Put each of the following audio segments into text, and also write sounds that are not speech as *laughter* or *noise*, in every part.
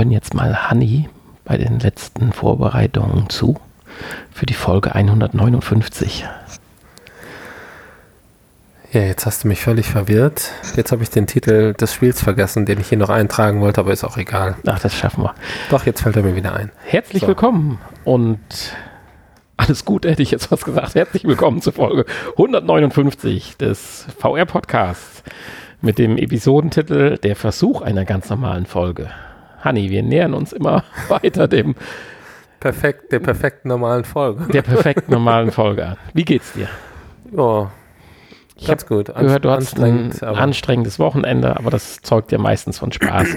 hören jetzt mal Hanni bei den letzten Vorbereitungen zu für die Folge 159. Ja, jetzt hast du mich völlig verwirrt. Jetzt habe ich den Titel des Spiels vergessen, den ich hier noch eintragen wollte, aber ist auch egal. Ach, das schaffen wir. Doch, jetzt fällt er mir wieder ein. Herzlich so. willkommen und alles gut, hätte ich jetzt was gesagt. Herzlich willkommen zur Folge 159 des VR-Podcasts mit dem Episodentitel Der Versuch einer ganz normalen Folge. Hanni, wir nähern uns immer *laughs* weiter dem Perfekt, der perfekten normalen Folge. Der perfekten normalen Folge an. Wie geht's dir? Ja, ich habe gut. gehört, du hast ein anstrengendes Wochenende, aber das zeugt ja meistens von Spaß.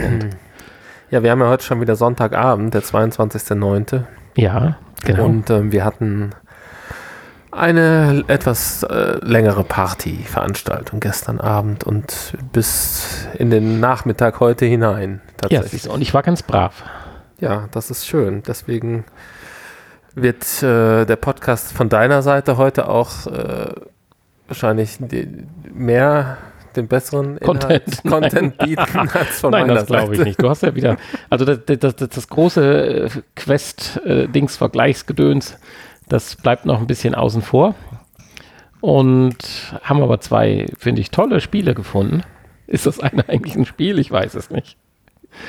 *clears throat* ja, wir haben ja heute schon wieder Sonntagabend, der 22.09. Ja, genau. Und ähm, wir hatten eine etwas äh, längere Partyveranstaltung gestern Abend und bis in den Nachmittag heute hinein. Tatsächlich. Ja, und ich war ganz brav. Ja, das ist schön. Deswegen wird äh, der Podcast von deiner Seite heute auch äh, wahrscheinlich mehr den besseren Content, Inhalt, Content bieten *laughs* als von Nein, das glaube ich nicht. Du hast ja wieder, also das, das, das, das große äh, Quest-Dings-Vergleichsgedöns, das bleibt noch ein bisschen außen vor. Und haben aber zwei, finde ich, tolle Spiele gefunden. Ist das eine eigentlich ein Spiel? Ich weiß es nicht.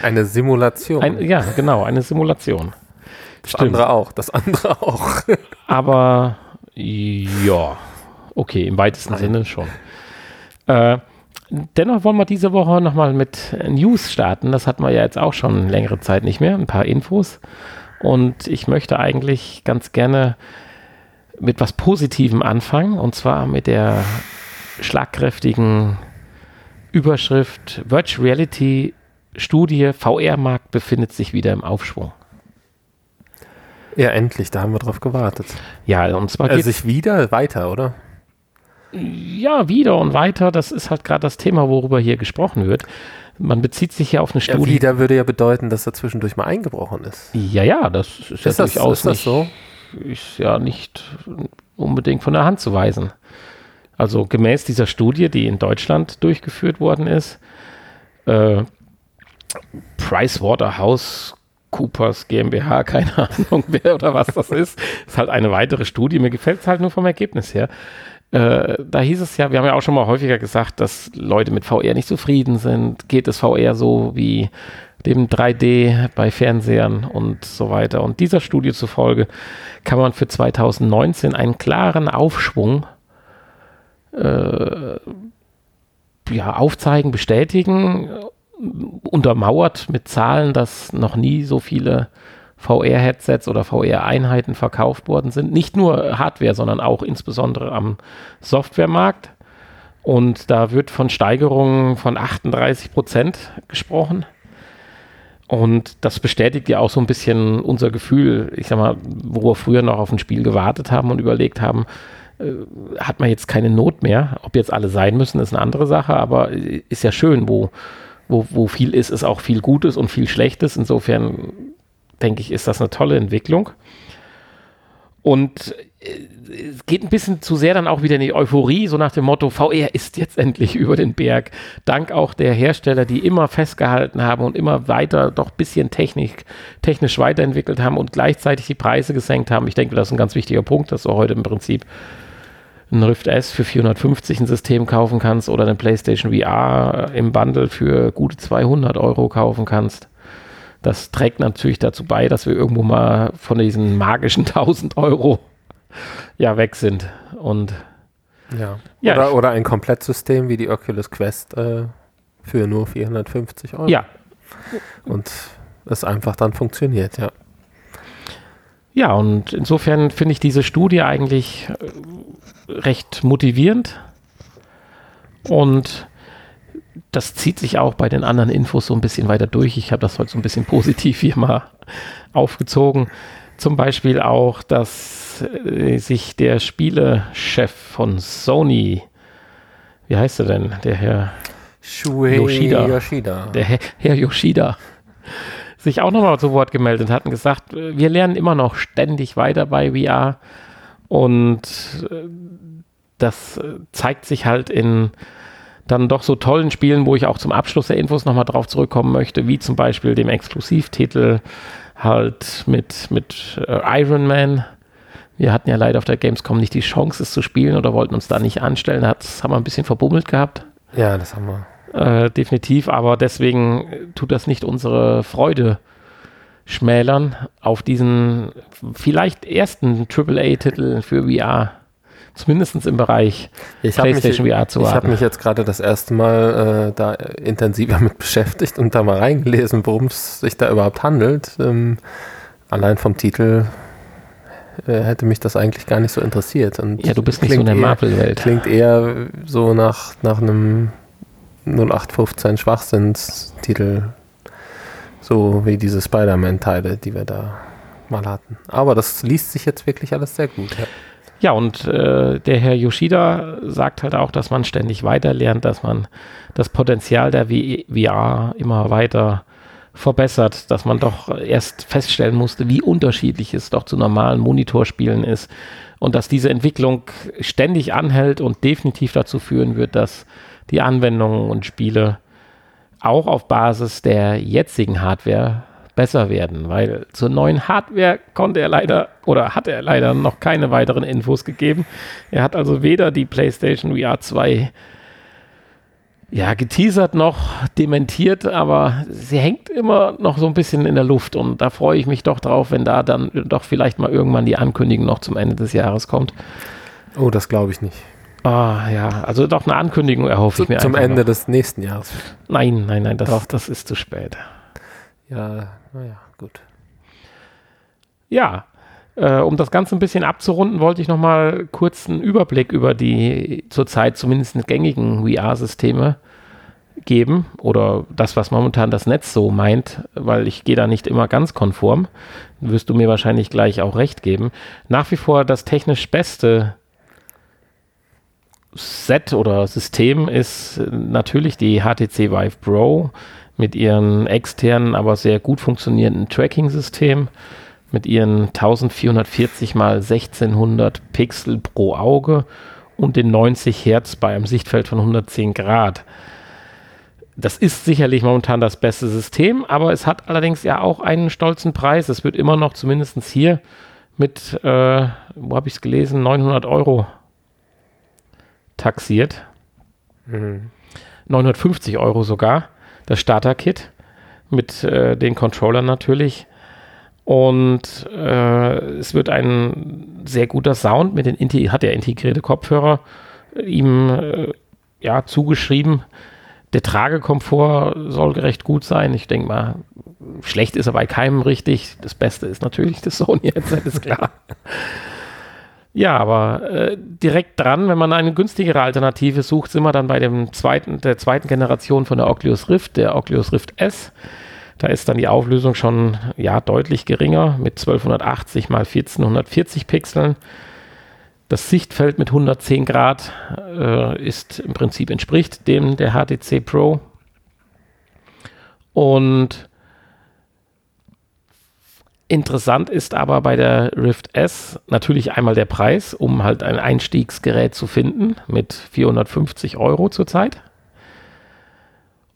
Eine Simulation. Ein, ja, genau, eine Simulation. Das Stimmt. andere auch, das andere *laughs* auch. aber ja, Okay, im weitesten Nein. Sinne schon. Äh, dennoch wollen wir diese Woche nochmal mit News starten. Das hatten wir ja jetzt auch schon längere Zeit nicht mehr. Ein paar Infos. Und ich möchte eigentlich ganz gerne mit was Positivem anfangen. Und zwar mit der schlagkräftigen Überschrift Virtual Reality Studie VR-Markt befindet sich wieder im Aufschwung. Ja, endlich, da haben wir drauf gewartet. Ja, und zwar geht es sich wieder weiter, oder? ja, wieder und weiter, das ist halt gerade das Thema, worüber hier gesprochen wird. Man bezieht sich ja auf eine Studie. Ja, wieder würde ja bedeuten, dass er zwischendurch mal eingebrochen ist. Ja, ja, das ist, ist ja das, durchaus ist nicht, so? ist ja nicht unbedingt von der Hand zu weisen. Also gemäß dieser Studie, die in Deutschland durchgeführt worden ist, äh, Pricewaterhouse Coopers GmbH, *laughs* keine Ahnung wer oder was das ist, ist halt eine weitere Studie. Mir gefällt es halt nur vom Ergebnis her. Äh, da hieß es ja, wir haben ja auch schon mal häufiger gesagt, dass Leute mit VR nicht zufrieden sind. Geht es VR so wie dem 3D bei Fernsehern und so weiter. Und dieser Studie zufolge kann man für 2019 einen klaren Aufschwung äh, ja, aufzeigen, bestätigen, untermauert mit Zahlen, dass noch nie so viele VR-Headsets oder VR-Einheiten verkauft worden sind. Nicht nur Hardware, sondern auch insbesondere am Softwaremarkt. Und da wird von Steigerungen von 38 Prozent gesprochen. Und das bestätigt ja auch so ein bisschen unser Gefühl, ich sag mal, wo wir früher noch auf ein Spiel gewartet haben und überlegt haben, äh, hat man jetzt keine Not mehr. Ob jetzt alle sein müssen, ist eine andere Sache, aber ist ja schön, wo, wo, wo viel ist, ist auch viel Gutes und viel Schlechtes. Insofern denke ich, ist das eine tolle Entwicklung. Und äh, es geht ein bisschen zu sehr dann auch wieder in die Euphorie, so nach dem Motto, VR ist jetzt endlich *laughs* über den Berg. Dank auch der Hersteller, die immer festgehalten haben und immer weiter doch ein bisschen Technik, technisch weiterentwickelt haben und gleichzeitig die Preise gesenkt haben. Ich denke, das ist ein ganz wichtiger Punkt, dass du heute im Prinzip ein Rift S für 450 ein System kaufen kannst oder eine PlayStation VR im Bundle für gute 200 Euro kaufen kannst. Das trägt natürlich dazu bei, dass wir irgendwo mal von diesen magischen *laughs* 1000 Euro ja weg sind. Und ja. ja oder, oder ein Komplettsystem wie die Oculus Quest äh, für nur 450 Euro. Ja. Und es einfach dann funktioniert, ja. Ja, und insofern finde ich diese Studie eigentlich äh, recht motivierend. Und das zieht sich auch bei den anderen Infos so ein bisschen weiter durch. Ich habe das heute so ein bisschen *laughs* positiv hier mal aufgezogen. Zum Beispiel auch, dass äh, sich der Spielechef von Sony, wie heißt er denn, der Herr Shuei Yoshida, Yoshida. der Herr, Herr Yoshida, sich auch nochmal zu Wort gemeldet hat und gesagt, äh, wir lernen immer noch ständig weiter bei VR und äh, das zeigt sich halt in dann doch so tollen Spielen, wo ich auch zum Abschluss der Infos nochmal drauf zurückkommen möchte, wie zum Beispiel dem Exklusivtitel halt mit, mit äh, Iron Man. Wir hatten ja leider auf der Gamescom nicht die Chance, es zu spielen oder wollten uns da nicht anstellen. Das haben wir ein bisschen verbummelt gehabt. Ja, das haben wir. Äh, definitiv, aber deswegen tut das nicht unsere Freude schmälern auf diesen vielleicht ersten AAA-Titel für VR zumindest im Bereich ich PlayStation mich, VR zu haben. Ich habe mich jetzt gerade das erste Mal äh, da intensiver mit *laughs* beschäftigt und da mal reingelesen, worum es sich da überhaupt handelt. Ähm, allein vom Titel äh, hätte mich das eigentlich gar nicht so interessiert. Und ja, du bist nicht so in der Marvel-Welt. Klingt eher so nach, nach einem 0815 Schwachsinnstitel. So wie diese Spider-Man-Teile, die wir da mal hatten. Aber das liest sich jetzt wirklich alles sehr gut. Ja. Ja, und äh, der Herr Yoshida sagt halt auch, dass man ständig weiter lernt, dass man das Potenzial der VR immer weiter verbessert, dass man doch erst feststellen musste, wie unterschiedlich es doch zu normalen Monitorspielen ist und dass diese Entwicklung ständig anhält und definitiv dazu führen wird, dass die Anwendungen und Spiele auch auf Basis der jetzigen Hardware besser werden, weil zur neuen Hardware konnte er leider oder hat er leider noch keine weiteren Infos gegeben. Er hat also weder die PlayStation VR 2 ja, geteasert noch, dementiert, aber sie hängt immer noch so ein bisschen in der Luft und da freue ich mich doch drauf, wenn da dann doch vielleicht mal irgendwann die Ankündigung noch zum Ende des Jahres kommt. Oh, das glaube ich nicht. Ah, ja, also doch eine Ankündigung erhoffe ich mir. Zum Ende noch. des nächsten Jahres. Nein, nein, nein, das, das ist zu spät. Ja, naja, gut. Ja, äh, um das Ganze ein bisschen abzurunden, wollte ich nochmal kurz einen Überblick über die zurzeit zumindest gängigen VR-Systeme geben oder das, was momentan das Netz so meint, weil ich gehe da nicht immer ganz konform. Wirst du mir wahrscheinlich gleich auch recht geben. Nach wie vor das technisch beste Set oder System ist natürlich die HTC Vive Pro mit ihren externen, aber sehr gut funktionierenden Tracking-System, mit ihren 1440 mal 1600 Pixel pro Auge und den 90 Hertz bei einem Sichtfeld von 110 Grad. Das ist sicherlich momentan das beste System, aber es hat allerdings ja auch einen stolzen Preis. Es wird immer noch zumindest hier mit, äh, wo habe ich es gelesen, 900 Euro taxiert. Mhm. 950 Euro sogar das Starter-Kit mit äh, den Controllern natürlich. Und äh, es wird ein sehr guter Sound mit den hat er integrierte Kopfhörer ihm äh, ja zugeschrieben. Der Tragekomfort soll recht gut sein. Ich denke mal, schlecht ist er bei keinem richtig. Das Beste ist natürlich das Sony-Headset, ist klar. *laughs* Ja, aber äh, direkt dran, wenn man eine günstigere Alternative sucht, sind wir dann bei dem zweiten, der zweiten Generation von der Oculus Rift, der Oculus Rift S. Da ist dann die Auflösung schon ja deutlich geringer mit 1280 mal 1440 Pixeln. Das Sichtfeld mit 110 Grad äh, ist im Prinzip entspricht dem der HTC Pro. Und Interessant ist aber bei der Rift S natürlich einmal der Preis, um halt ein Einstiegsgerät zu finden mit 450 Euro zurzeit.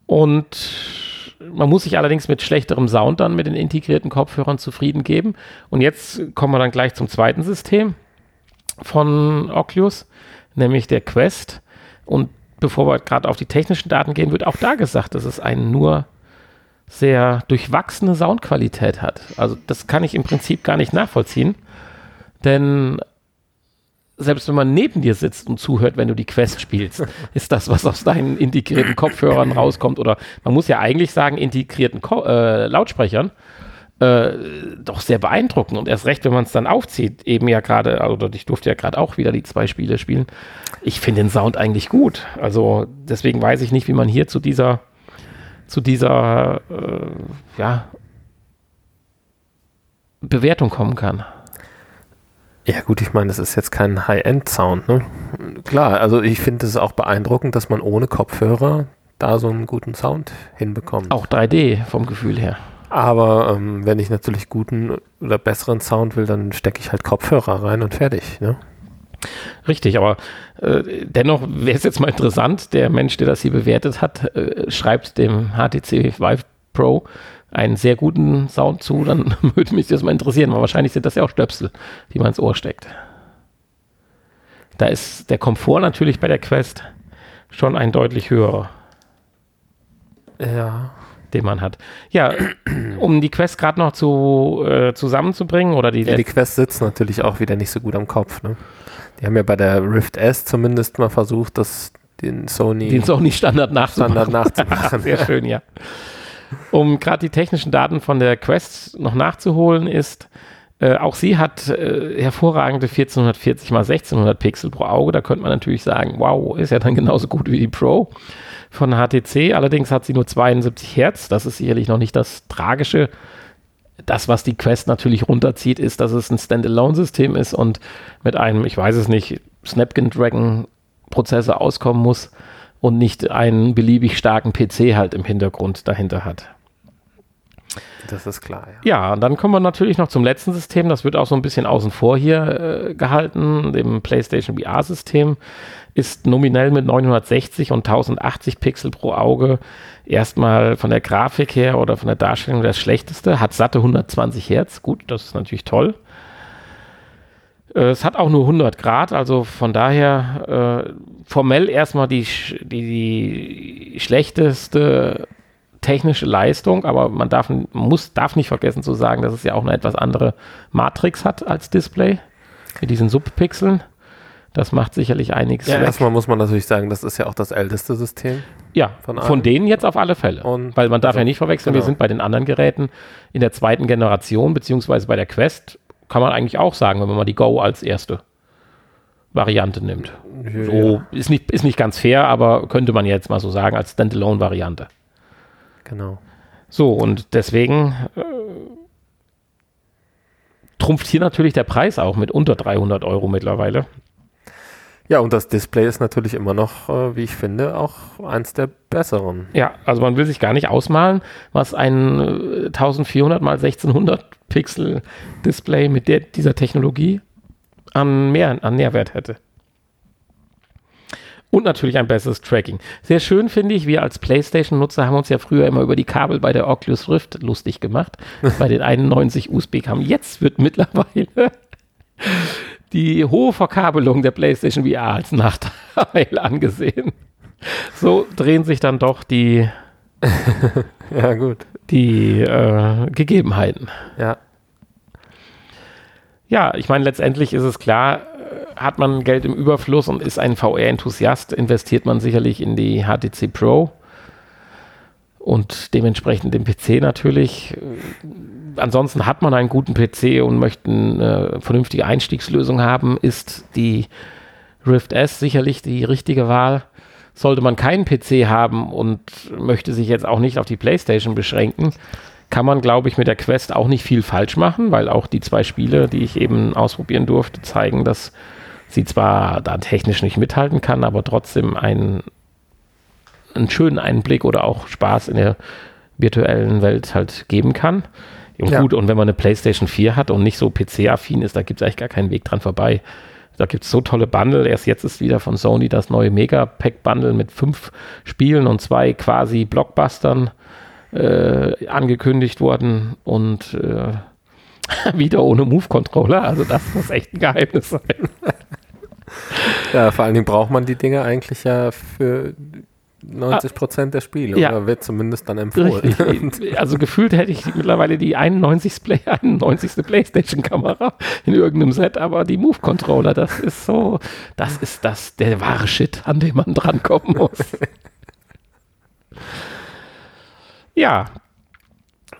Und man muss sich allerdings mit schlechterem Sound dann mit den integrierten Kopfhörern zufrieden geben. Und jetzt kommen wir dann gleich zum zweiten System von Oculus, nämlich der Quest. Und bevor wir gerade auf die technischen Daten gehen, wird auch da gesagt, dass es ein nur sehr durchwachsene Soundqualität hat. Also das kann ich im Prinzip gar nicht nachvollziehen, denn selbst wenn man neben dir sitzt und zuhört, wenn du die Quest spielst, *laughs* ist das, was aus deinen integrierten Kopfhörern rauskommt oder man muss ja eigentlich sagen integrierten Ko äh, Lautsprechern, äh, doch sehr beeindruckend und erst recht, wenn man es dann aufzieht, eben ja gerade, oder ich durfte ja gerade auch wieder die zwei Spiele spielen. Ich finde den Sound eigentlich gut. Also deswegen weiß ich nicht, wie man hier zu dieser zu dieser äh, ja, Bewertung kommen kann. Ja gut, ich meine, das ist jetzt kein High-End-Sound. Ne? Klar, also ich finde es auch beeindruckend, dass man ohne Kopfhörer da so einen guten Sound hinbekommt. Auch 3D vom Gefühl her. Aber ähm, wenn ich natürlich guten oder besseren Sound will, dann stecke ich halt Kopfhörer rein und fertig. Ne? Richtig, aber äh, dennoch wäre es jetzt mal interessant, der Mensch, der das hier bewertet hat, äh, schreibt dem HTC Vive Pro einen sehr guten Sound zu, dann *laughs* würde mich das mal interessieren, weil wahrscheinlich sind das ja auch Stöpsel, die man ins Ohr steckt. Da ist der Komfort natürlich bei der Quest schon ein deutlich höherer. Ja. Den man hat. Ja, um die Quest gerade noch zu, äh, zusammenzubringen oder die. Ja, die Quest sitzt natürlich auch wieder nicht so gut am Kopf, ne? Die haben ja bei der Rift S zumindest mal versucht, das den Sony, den Sony Standard nachzumachen. Standard nachzumachen. *laughs* Sehr schön, ja. Um gerade die technischen Daten von der Quest noch nachzuholen, ist, äh, auch sie hat äh, hervorragende 1440 x 1600 Pixel pro Auge. Da könnte man natürlich sagen, wow, ist ja dann genauso gut wie die Pro von HTC. Allerdings hat sie nur 72 Hertz. Das ist sicherlich noch nicht das Tragische. Das, was die Quest natürlich runterzieht, ist, dass es ein Standalone-System ist und mit einem, ich weiß es nicht, Snapdragon-Prozessor auskommen muss und nicht einen beliebig starken PC halt im Hintergrund dahinter hat. Das ist klar. Ja. ja, und dann kommen wir natürlich noch zum letzten System. Das wird auch so ein bisschen außen vor hier äh, gehalten. Dem PlayStation VR-System ist nominell mit 960 und 1080 Pixel pro Auge erstmal von der Grafik her oder von der Darstellung das schlechteste. Hat satte 120 Hertz. Gut, das ist natürlich toll. Es hat auch nur 100 Grad, also von daher äh, formell erstmal die, die, die, schlechteste technische Leistung, aber man darf, muss, darf nicht vergessen zu sagen, dass es ja auch eine etwas andere Matrix hat als Display mit diesen Subpixeln. Das macht sicherlich einiges. Ja, erstmal muss man natürlich sagen, das ist ja auch das älteste System. Ja, von, von denen jetzt auf alle Fälle. Und Weil man darf also, ja nicht verwechseln, genau. wir sind bei den anderen Geräten in der zweiten Generation, beziehungsweise bei der Quest kann man eigentlich auch sagen, wenn man mal die Go als erste Variante nimmt. Ja, so. Ist, nicht, ist nicht ganz fair, aber könnte man jetzt mal so sagen, als Standalone-Variante. Genau. So, und deswegen äh, trumpft hier natürlich der Preis auch mit unter 300 Euro mittlerweile. Ja, und das Display ist natürlich immer noch, äh, wie ich finde, auch eins der besseren. Ja, also man will sich gar nicht ausmalen, was ein äh, 1400 mal 1600 Pixel Display mit der, dieser Technologie an, mehr, an Nährwert hätte. Und natürlich ein besseres Tracking. Sehr schön finde ich, wir als PlayStation-Nutzer haben uns ja früher immer über die Kabel bei der Oculus Rift lustig gemacht, *laughs* bei den 91 USB-Kabeln. Jetzt wird mittlerweile die hohe Verkabelung der PlayStation VR als Nachteil *laughs* angesehen. So drehen sich dann doch die, *laughs* ja, gut. die äh, Gegebenheiten. Ja. Ja, ich meine, letztendlich ist es klar, äh, hat man Geld im Überfluss und ist ein VR-Enthusiast, investiert man sicherlich in die HTC Pro und dementsprechend den PC natürlich. Ansonsten hat man einen guten PC und möchte eine vernünftige Einstiegslösung haben, ist die Rift S sicherlich die richtige Wahl. Sollte man keinen PC haben und möchte sich jetzt auch nicht auf die PlayStation beschränken, kann man, glaube ich, mit der Quest auch nicht viel falsch machen, weil auch die zwei Spiele, die ich eben ausprobieren durfte, zeigen, dass sie zwar da technisch nicht mithalten kann, aber trotzdem einen einen schönen Einblick oder auch Spaß in der virtuellen Welt halt geben kann. Und ja. gut, und wenn man eine PlayStation 4 hat und nicht so PC-affin ist, da gibt es eigentlich gar keinen Weg dran vorbei. Da gibt es so tolle Bundle. Erst jetzt ist wieder von Sony das neue Mega-Pack-Bundle mit fünf Spielen und zwei quasi Blockbustern äh, angekündigt worden und äh, *laughs* wieder ohne Move-Controller. Also das muss echt ein Geheimnis sein. *laughs* Ja, vor allen Dingen braucht man die Dinge eigentlich ja für 90 Prozent der Spiele, ja. oder wird zumindest dann empfohlen. Richtig. *laughs* Also gefühlt hätte ich mittlerweile die 91. Play, 91. Playstation-Kamera in irgendeinem Set, aber die Move-Controller, das ist so, das ist das, der wahre Shit, an dem man drankommen muss. ja.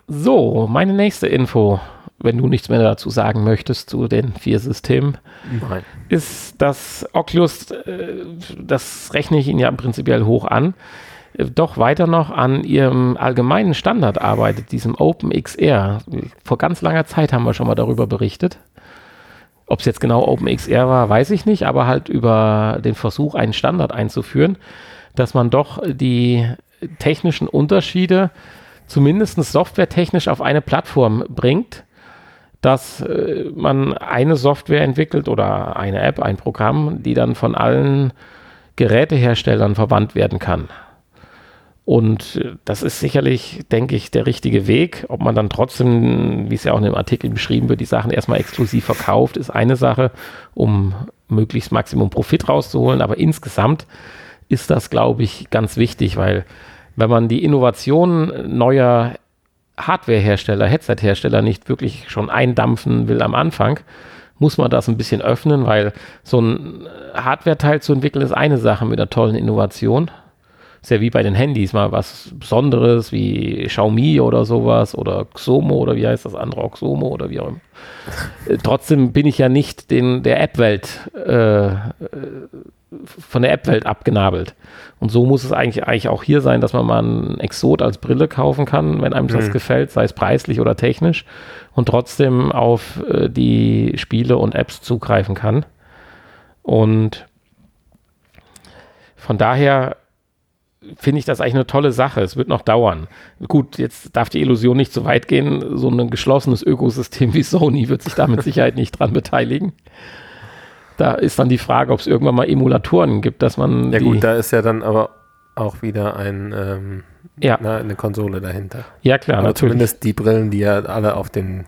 So, meine nächste Info wenn du nichts mehr dazu sagen möchtest zu den vier Systemen, Nein. ist das Oculus, äh, das rechne ich Ihnen ja prinzipiell hoch an, äh, doch weiter noch an ihrem allgemeinen Standard arbeitet, diesem OpenXR. Vor ganz langer Zeit haben wir schon mal darüber berichtet. Ob es jetzt genau OpenXR war, weiß ich nicht, aber halt über den Versuch, einen Standard einzuführen, dass man doch die technischen Unterschiede zumindest softwaretechnisch auf eine Plattform bringt dass äh, man eine Software entwickelt oder eine App, ein Programm, die dann von allen Geräteherstellern verwandt werden kann. Und äh, das ist sicherlich, denke ich, der richtige Weg. Ob man dann trotzdem, wie es ja auch in dem Artikel beschrieben wird, die Sachen erstmal exklusiv verkauft, ist eine Sache, um möglichst Maximum Profit rauszuholen. Aber insgesamt ist das, glaube ich, ganz wichtig, weil wenn man die Innovation neuer Hardwarehersteller, Headset-Hersteller nicht wirklich schon eindampfen will am Anfang, muss man das ein bisschen öffnen, weil so ein Hardware-Teil zu entwickeln ist eine Sache mit einer tollen Innovation. Ist ja wie bei den Handys mal was Besonderes wie Xiaomi oder sowas oder Xomo oder wie heißt das andere, Xomo oder wie auch immer. Äh, trotzdem bin ich ja nicht den, der App-Welt äh, von der App-Welt abgenabelt. Und so muss es eigentlich, eigentlich auch hier sein, dass man mal einen Exot als Brille kaufen kann, wenn einem mhm. das gefällt, sei es preislich oder technisch, und trotzdem auf äh, die Spiele und Apps zugreifen kann. Und von daher finde ich das eigentlich eine tolle Sache. Es wird noch dauern. Gut, jetzt darf die Illusion nicht so weit gehen. So ein geschlossenes Ökosystem wie Sony wird sich da mit Sicherheit nicht dran beteiligen. Da ist dann die Frage, ob es irgendwann mal Emulatoren gibt, dass man. Ja, gut, da ist ja dann aber auch wieder ein, ähm, ja. na, eine Konsole dahinter. Ja, klar, aber natürlich. Zumindest die Brillen, die ja alle auf den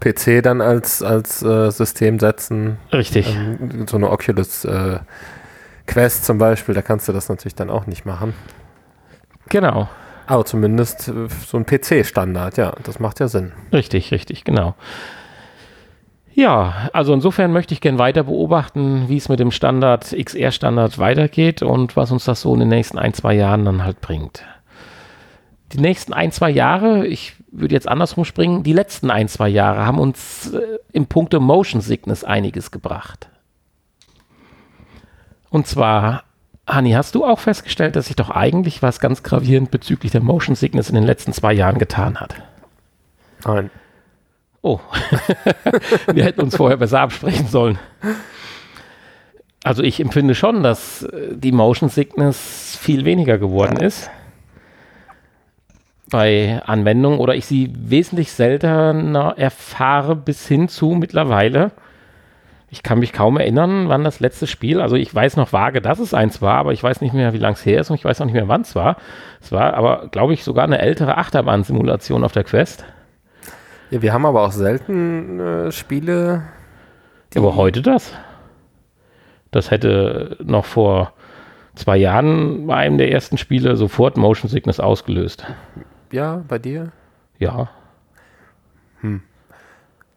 PC dann als, als äh, System setzen. Richtig. Ähm, so eine Oculus äh, Quest zum Beispiel, da kannst du das natürlich dann auch nicht machen. Genau. Aber zumindest äh, so ein PC-Standard, ja, das macht ja Sinn. Richtig, richtig, genau. Ja, also insofern möchte ich gerne weiter beobachten, wie es mit dem Standard, XR-Standard weitergeht und was uns das so in den nächsten ein, zwei Jahren dann halt bringt. Die nächsten ein, zwei Jahre, ich würde jetzt andersrum springen, die letzten ein, zwei Jahre haben uns äh, im Punkte Motion Sickness einiges gebracht. Und zwar, Hani, hast du auch festgestellt, dass sich doch eigentlich was ganz gravierend bezüglich der Motion Sickness in den letzten zwei Jahren getan hat? Nein. Oh, *laughs* wir hätten uns vorher besser absprechen sollen. Also ich empfinde schon, dass äh, die Motion Sickness viel weniger geworden ist bei Anwendungen oder ich sie wesentlich seltener erfahre bis hin zu mittlerweile. Ich kann mich kaum erinnern, wann das letzte Spiel, also ich weiß noch vage, dass es eins war, aber ich weiß nicht mehr, wie lang es her ist und ich weiß auch nicht mehr, wann es war. Es war aber, glaube ich, sogar eine ältere Achterbahn-Simulation auf der Quest. Ja, wir haben aber auch selten äh, Spiele. Ja, aber heute das? Das hätte noch vor zwei Jahren bei einem der ersten Spiele sofort Motion Sickness ausgelöst. Ja, bei dir? Ja. Hm.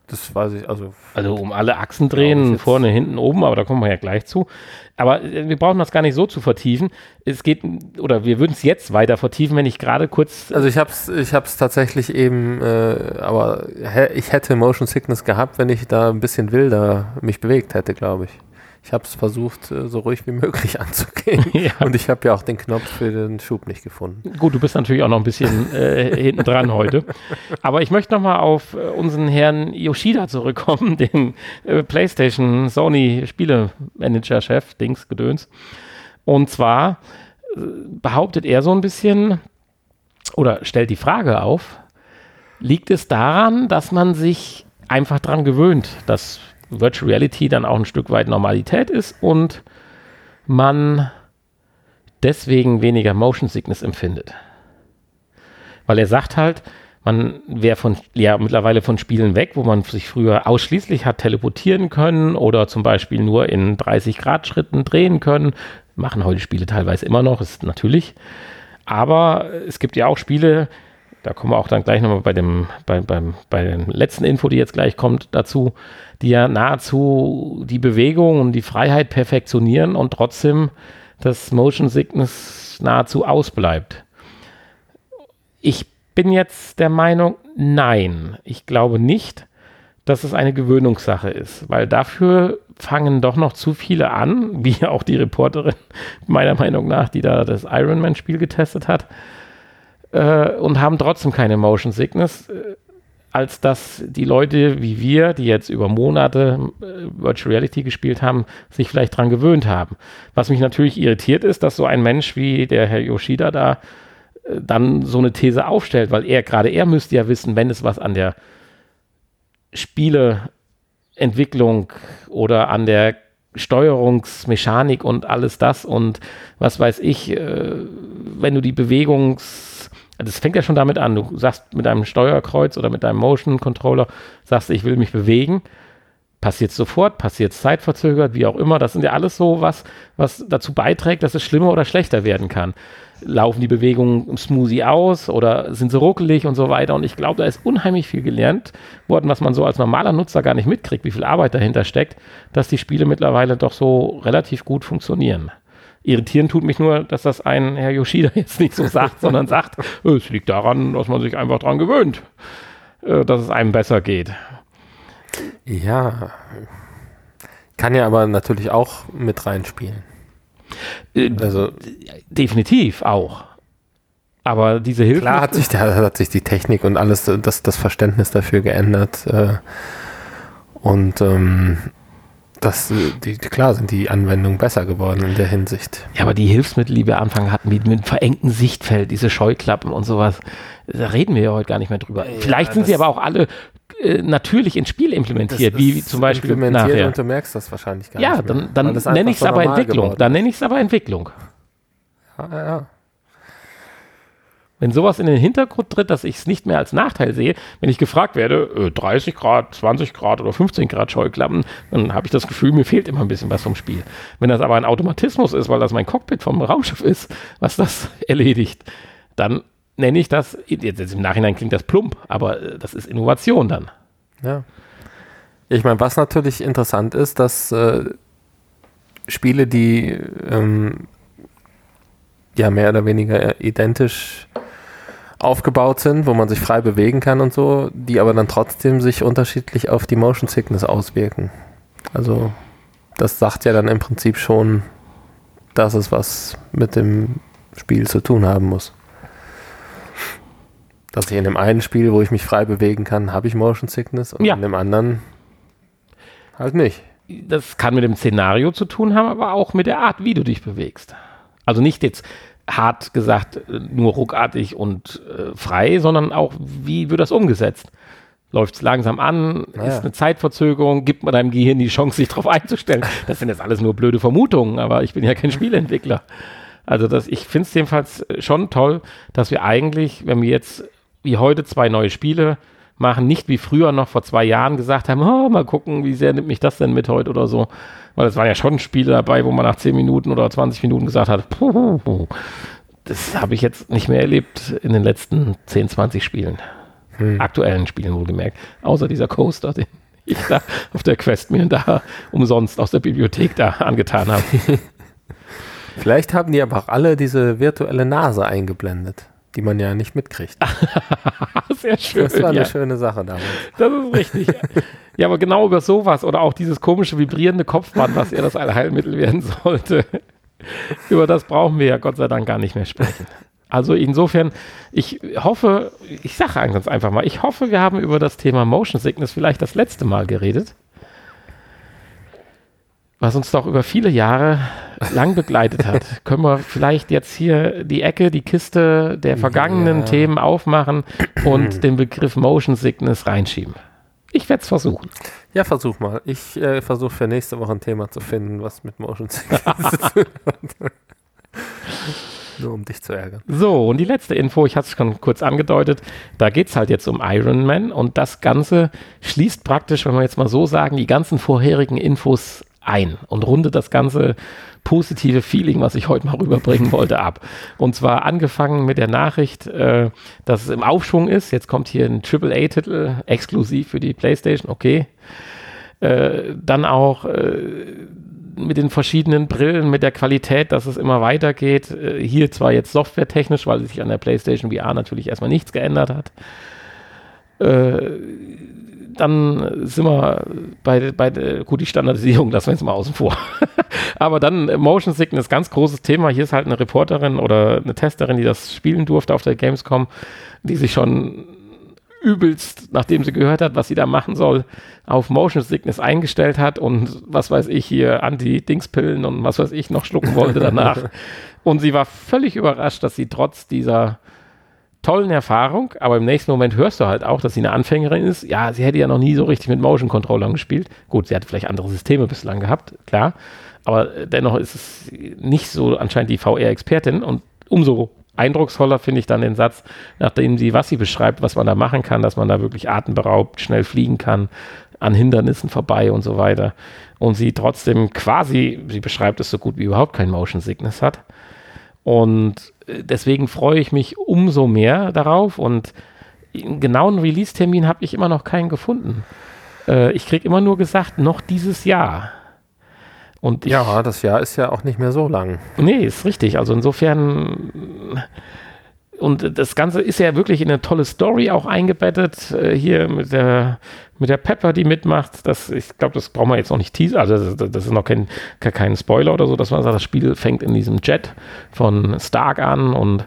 Das weiß ich, also. Also um alle Achsen drehen, vorne, hinten, oben, aber da kommen wir ja gleich zu. Aber äh, wir brauchen das gar nicht so zu vertiefen. Es geht, oder wir würden es jetzt weiter vertiefen, wenn ich gerade kurz. Also ich habe es ich hab's tatsächlich eben, äh, aber ich hätte Motion Sickness gehabt, wenn ich da ein bisschen wilder mich bewegt hätte, glaube ich ich habe es versucht, äh, so ruhig wie *laughs* möglich anzugehen. *laughs* Ja. Und ich habe ja auch den Knopf für den Schub nicht gefunden. Gut, du bist natürlich auch noch ein bisschen äh, hinten dran heute. Aber ich möchte nochmal auf äh, unseren Herrn Yoshida zurückkommen, *laughs* den äh, PlayStation Sony Spielemanager-Chef, Dings, Gedöns. Und zwar äh, behauptet er so ein bisschen oder stellt die Frage auf, liegt es daran, dass man sich einfach daran gewöhnt, dass Virtual Reality dann auch ein Stück weit Normalität ist und man deswegen weniger Motion Sickness empfindet. Weil er sagt halt, man wäre von, ja, mittlerweile von Spielen weg, wo man sich früher ausschließlich hat teleportieren können oder zum Beispiel nur in 30 Grad Schritten drehen können. Machen heute Spiele teilweise immer noch, ist natürlich. Aber es gibt ja auch Spiele, da kommen wir auch dann gleich nochmal bei dem, bei, beim, bei der letzten Info, die jetzt gleich kommt, dazu, die ja nahezu die Bewegung und die Freiheit perfektionieren und trotzdem das Motion Sickness nahezu ausbleibt. Ich bin jetzt der Meinung, nein, ich glaube nicht, dass es eine Gewöhnungssache ist, weil dafür fangen doch noch zu viele an, *laughs* wie auch die Reporterin meiner Meinung nach, die da das Ironman-Spiel getestet hat, äh, und haben trotzdem keine Motion Sickness. Äh, als dass die Leute wie wir, die jetzt über Monate äh, Virtual Reality gespielt haben, sich vielleicht daran gewöhnt haben. Was mich natürlich irritiert ist, dass so ein Mensch wie der Herr Yoshida da dann so eine These aufstellt, weil er, gerade er müsste ja wissen, wenn es was an der Spieleentwicklung oder an der Steuerungsmechanik und alles das und was weiß ich, wenn du die Bewegungs, das fängt ja schon damit an, du sagst mit deinem Steuerkreuz oder mit deinem Motion Controller, sagst ich will mich bewegen, passiert sofort, passiert zeitverzögert, wie auch immer, das sind ja alles so was, was dazu beiträgt, dass es schlimmer oder schlechter werden kann laufen die Bewegungen smoothie aus oder sind sie ruckelig und so weiter. Und ich glaube, da ist unheimlich viel gelernt worden, was man so als normaler Nutzer gar nicht mitkriegt, wie viel Arbeit dahinter steckt, dass die Spiele mittlerweile doch so relativ gut funktionieren. Irritieren tut mich nur, dass das ein Herr Yoshida *laughs* jetzt nicht so sagt, sondern *laughs* sagt, es liegt daran, dass man sich einfach daran gewöhnt, äh, dass es einem besser geht. Ja, kann ja aber natürlich auch mit reinspielen. Äh, also definitiv auch. Aber diese Hilfe. Klar hat sich, da hat sich die Technik und alles, das, das Verständnis dafür geändert. Äh, und ähm, das, die, klar sind die Anwendungen besser geworden in der Hinsicht. Ja, aber die Hilfsmittel, die wir anfangen hatten, mit, mit verengtem Sichtfeld, diese Scheuklappen und sowas, da reden wir ja heute gar nicht mehr drüber. Ja, Vielleicht sind sie aber auch alle äh, natürlich ins Spiel implementiert, das, wie zum Beispiel implementiert nachher. und du merkst das wahrscheinlich gar ja, nicht. Ja, dann, dann nenne ich es aber Entwicklung. Dann nenne ich es aber Entwicklung. Ja, ja. Wenn sowas in den Hintergrund tritt, dass ich es nicht mehr als Nachteil sehe, wenn ich gefragt werde, äh, 30 Grad, 20 Grad oder 15 Grad Scheuklappen, dann habe ich das Gefühl, mir fehlt immer ein bisschen was vom Spiel. Wenn das aber ein Automatismus ist, weil das mein Cockpit vom Raumschiff ist, was das *laughs* erledigt, dann nenne ich das, jetzt im Nachhinein klingt das plump, aber äh, das ist Innovation dann. Ja. Ich meine, was natürlich interessant ist, dass äh, Spiele, die ähm, ja mehr oder weniger identisch aufgebaut sind, wo man sich frei bewegen kann und so, die aber dann trotzdem sich unterschiedlich auf die Motion Sickness auswirken. Also das sagt ja dann im Prinzip schon, dass es was mit dem Spiel zu tun haben muss. Dass ich in dem einen Spiel, wo ich mich frei bewegen kann, habe ich Motion Sickness und ja. in dem anderen halt nicht. Das kann mit dem Szenario zu tun haben, aber auch mit der Art, wie du dich bewegst. Also nicht jetzt hart gesagt nur ruckartig und äh, frei, sondern auch, wie wird das umgesetzt? Läuft es langsam an? Naja. Ist eine Zeitverzögerung? Gibt man deinem Gehirn die Chance, sich darauf einzustellen? *laughs* Das sind jetzt alles nur blöde Vermutungen, aber ich bin ja kein Spielentwickler. Also das, ich finde es jedenfalls schon toll, dass wir eigentlich, wenn wir jetzt wie heute zwei neue Spiele machen, nicht wie früher noch vor zwei Jahren gesagt haben, oh, mal gucken, wie sehr nimmt mich das denn mit heute oder so. Weil es waren ja schon Spiele dabei, wo man nach 10 Minuten oder 20 Minuten gesagt hat, puh, puh. das habe ich jetzt nicht mehr erlebt in den letzten 10, 20 Spielen. Hm. Aktuellen Spielen wohlgemerkt. Außer dieser Coaster, den ich da auf der Quest mir da umsonst aus der Bibliothek da angetan habe. *laughs* Vielleicht haben die aber auch alle diese virtuelle Nase eingeblendet die man ja nicht mitkriegt. *laughs* Sehr schön. Das war eine ja. schöne Sache damals. Das ist richtig. ja, aber genau über sowas oder auch dieses komische vibrierende Kopfband, was ja das Allheilmittel werden sollte, *laughs* über das brauchen wir ja Gott sei Dank gar nicht mehr sprechen. Also insofern, ich hoffe, ich sage ganz einfach mal, ich hoffe, wir haben über das Thema Motion Sickness vielleicht das letzte Mal geredet was uns doch über viele Jahre lang begleitet hat. *laughs* Können wir vielleicht jetzt hier die Ecke, die Kiste der vergangenen ja. Themen aufmachen und den Begriff Motion Sickness reinschieben? Ich werde es versuchen. Ja, versuch mal. Ich äh, versuche für nächste Woche ein Thema zu finden, was mit Motion Sickness zu tun hat. *laughs* Nur um dich zu ärgern. So, und die letzte Info, ich hatte es schon kurz angedeutet, da geht es halt jetzt um Iron Man und das Ganze schließt praktisch, wenn wir jetzt mal so sagen, die ganzen vorherigen Infos ein und rundet das ganze positive Feeling, was ich heute mal rüberbringen wollte, ab. Und zwar angefangen mit der Nachricht, äh, dass es im Aufschwung ist. Jetzt kommt hier ein AAA-Titel exklusiv für die PlayStation, okay. Äh, dann auch äh, mit den verschiedenen Brillen, mit der Qualität, dass es immer weitergeht. Äh, hier zwar jetzt softwaretechnisch, weil sich an der PlayStation VR natürlich erstmal nichts geändert hat. Äh, dann sind wir bei, bei gut, die Standardisierung lassen wir jetzt mal außen vor. *laughs* Aber dann äh, Motion Sickness, ganz großes Thema. Hier ist halt eine Reporterin oder eine Testerin, die das spielen durfte auf der Gamescom, die sich schon übelst, nachdem sie gehört hat, was sie da machen soll, auf Motion Sickness eingestellt hat und was weiß ich hier, Anti-Dingspillen und was weiß ich noch schlucken wollte danach. *laughs* und sie war völlig überrascht, dass sie trotz dieser tollen Erfahrung, aber im nächsten Moment hörst du halt auch, dass sie eine Anfängerin ist. Ja, sie hätte ja noch nie so richtig mit Motion Controllern gespielt. Gut, sie hat vielleicht andere Systeme bislang gehabt, klar. Aber dennoch ist es nicht so anscheinend die VR-Expertin und umso eindrucksvoller finde ich dann den Satz, nachdem sie, was sie beschreibt, was man da machen kann, dass man da wirklich atemberaubt schnell fliegen kann, an Hindernissen vorbei und so weiter. Und sie trotzdem quasi, sie beschreibt es so gut wie überhaupt kein Motion Sickness hat. Und äh, deswegen freue ich mich umso mehr darauf und einen genauen Release-Termin habe ich immer noch keinen gefunden. Äh, ich kriege immer nur gesagt, noch dieses Jahr. Und ich, ja, das Jahr ist ja auch nicht mehr so lang. Nee, ist richtig. Also insofern und das Ganze ist ja wirklich in eine tolle Story auch eingebettet. Äh, hier mit der, mit der Pepper, die mitmacht. Das, ich glaube, das brauchen wir jetzt noch nicht teasen. Also, das, das, ist noch kein, kein Spoiler oder so, dass man sagt, das Spiel fängt in diesem Jet von Stark an und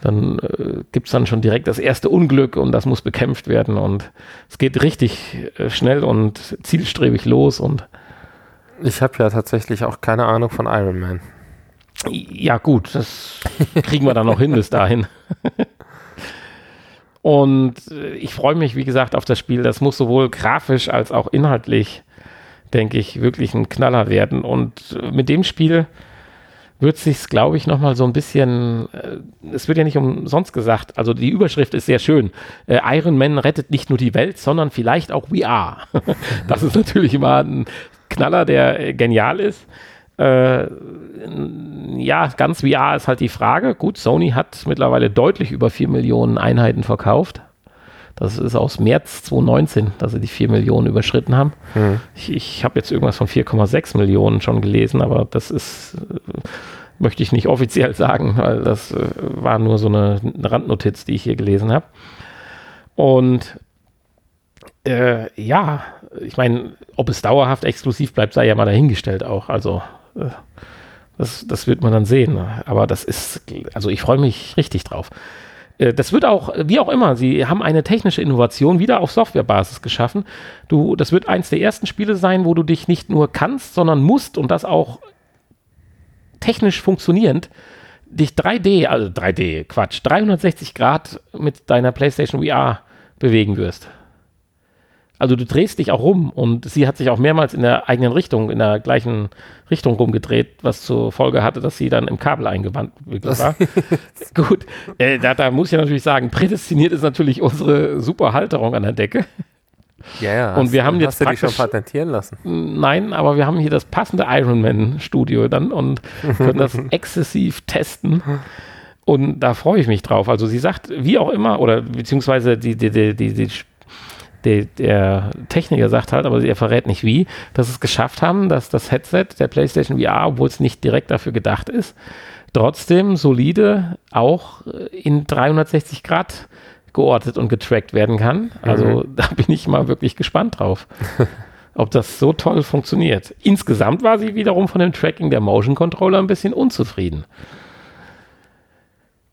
dann äh, gibt es dann schon direkt das erste Unglück und das muss bekämpft werden. Und es geht richtig äh, schnell und zielstrebig los. Und ich habe ja tatsächlich auch keine Ahnung von Iron Man. Ja, gut, das kriegen wir dann noch hin bis dahin. Und äh, ich freue mich, wie gesagt, auf das Spiel. Das muss sowohl grafisch als auch inhaltlich, denke ich, wirklich ein Knaller werden. Und äh, mit dem Spiel wird sich glaube ich, nochmal so ein bisschen, äh, es wird ja nicht umsonst gesagt, also die Überschrift ist sehr schön. Iron Man rettet nicht nur die Welt, sondern vielleicht auch VR. *laughs* das ist natürlich immer ein Knaller, der genial ist. Äh, ja, ganz VR ist halt die Frage. Gut, Sony hat mittlerweile deutlich über 4 Millionen Einheiten verkauft. Das ist aus März 2019, dass sie die 4 Millionen überschritten haben. Mhm. Ich, ich habe jetzt irgendwas von 4,6 Millionen schon gelesen, aber das ist, äh, möchte ich nicht offiziell *laughs* sagen, weil das äh, war nur so eine, eine Randnotiz, die ich hier gelesen habe. Und äh, ja, ich meine, ob es dauerhaft exklusiv bleibt, sei ja mal dahingestellt auch. Also das, das wird man dann sehen. Aber das ist, also ich freue mich richtig drauf. Äh, das wird auch, wie auch immer, sie haben eine technische Innovation wieder auf Softwarebasis geschaffen. Du, das wird eins der ersten Spiele sein, wo du dich nicht nur kannst, sondern musst und das auch technisch funktionierend, dich 3D, also 3D, Quatsch, 360 Grad mit deiner PlayStation VR bewegen wirst. Also du drehst dich auch rum und sie hat sich auch mehrmals in der eigenen Richtung, in der gleichen Richtung rumgedreht, was zur Folge hatte, dass sie dann im Kabel eingewandt war. *laughs* Gut, äh, da, da, muss ich natürlich sagen, prädestiniert ist natürlich unsere super Halterung an der Decke. Ja, ja. Und wir haben jetzt hast du die schon patentieren lassen? Nein, aber wir haben hier das passende Ironman-Studio dann und können das *laughs* exzessiv testen. Und da freue ich mich drauf. Also sie sagt, wie auch immer, oder beziehungsweise die, die, die, die, die der, der Techniker sagt halt, aber er verrät nicht wie, dass es geschafft haben, dass das Headset der PlayStation VR, obwohl es nicht direkt dafür gedacht ist, trotzdem solide auch in 360 Grad geortet und getrackt werden kann. Also mhm. *laughs* da bin ich mal wirklich gespannt drauf. *laughs* ob das so toll funktioniert. Insgesamt war sie wiederum von dem Tracking der Motion Controller ein bisschen unzufrieden.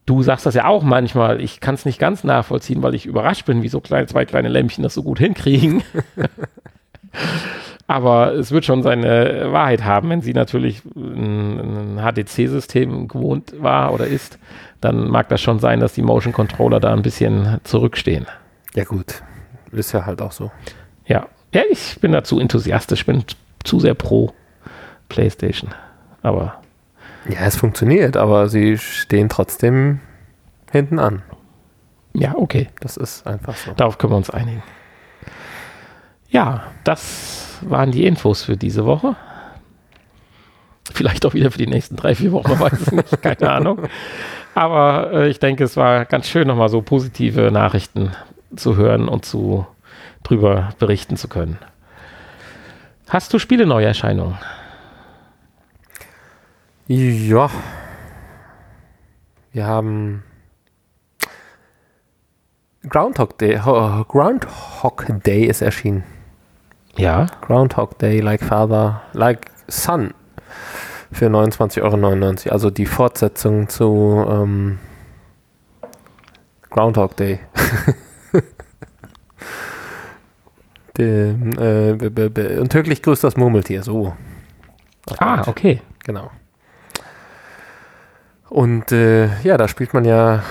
Du sagst das ja auch manchmal. Ich kann es nicht ganz nachvollziehen, weil ich überrascht bin, wie so kleine, zwei kleine Lämpchen das so gut hinkriegen. *laughs* Aber es wird schon seine Wahrheit haben, wenn sie natürlich ein, ein HDC-System gewohnt war oder ist, dann mag das schon sein, dass die Motion Controller da ein bisschen zurückstehen. Ja, gut. Ist ja halt auch so. Ja. Ja, ich bin dazu enthusiastisch, bin zu sehr pro PlayStation. Aber ja, es funktioniert, aber sie stehen trotzdem hinten an. Ja, okay. Das ist einfach so. Darauf können wir uns einigen. Ja, das waren die Infos für diese Woche. Vielleicht auch wieder für die nächsten drei, vier Wochen, weiß ich nicht, *laughs* keine Ahnung. Aber äh, ich denke, es war ganz schön, nochmal so positive Nachrichten zu hören und zu drüber berichten zu können. Hast du Spiele-Neuerscheinungen? Ja. Wir haben Groundhog Day. Groundhog Day ist erschienen. Ja. Groundhog Day, like Father, like Son. Für 29,99 Euro. Also die Fortsetzung zu ähm, Groundhog Day. *laughs* Dem, äh, und täglich grüßt das Murmeltier, so. Ah, okay. Genau. Und äh, ja, da spielt man ja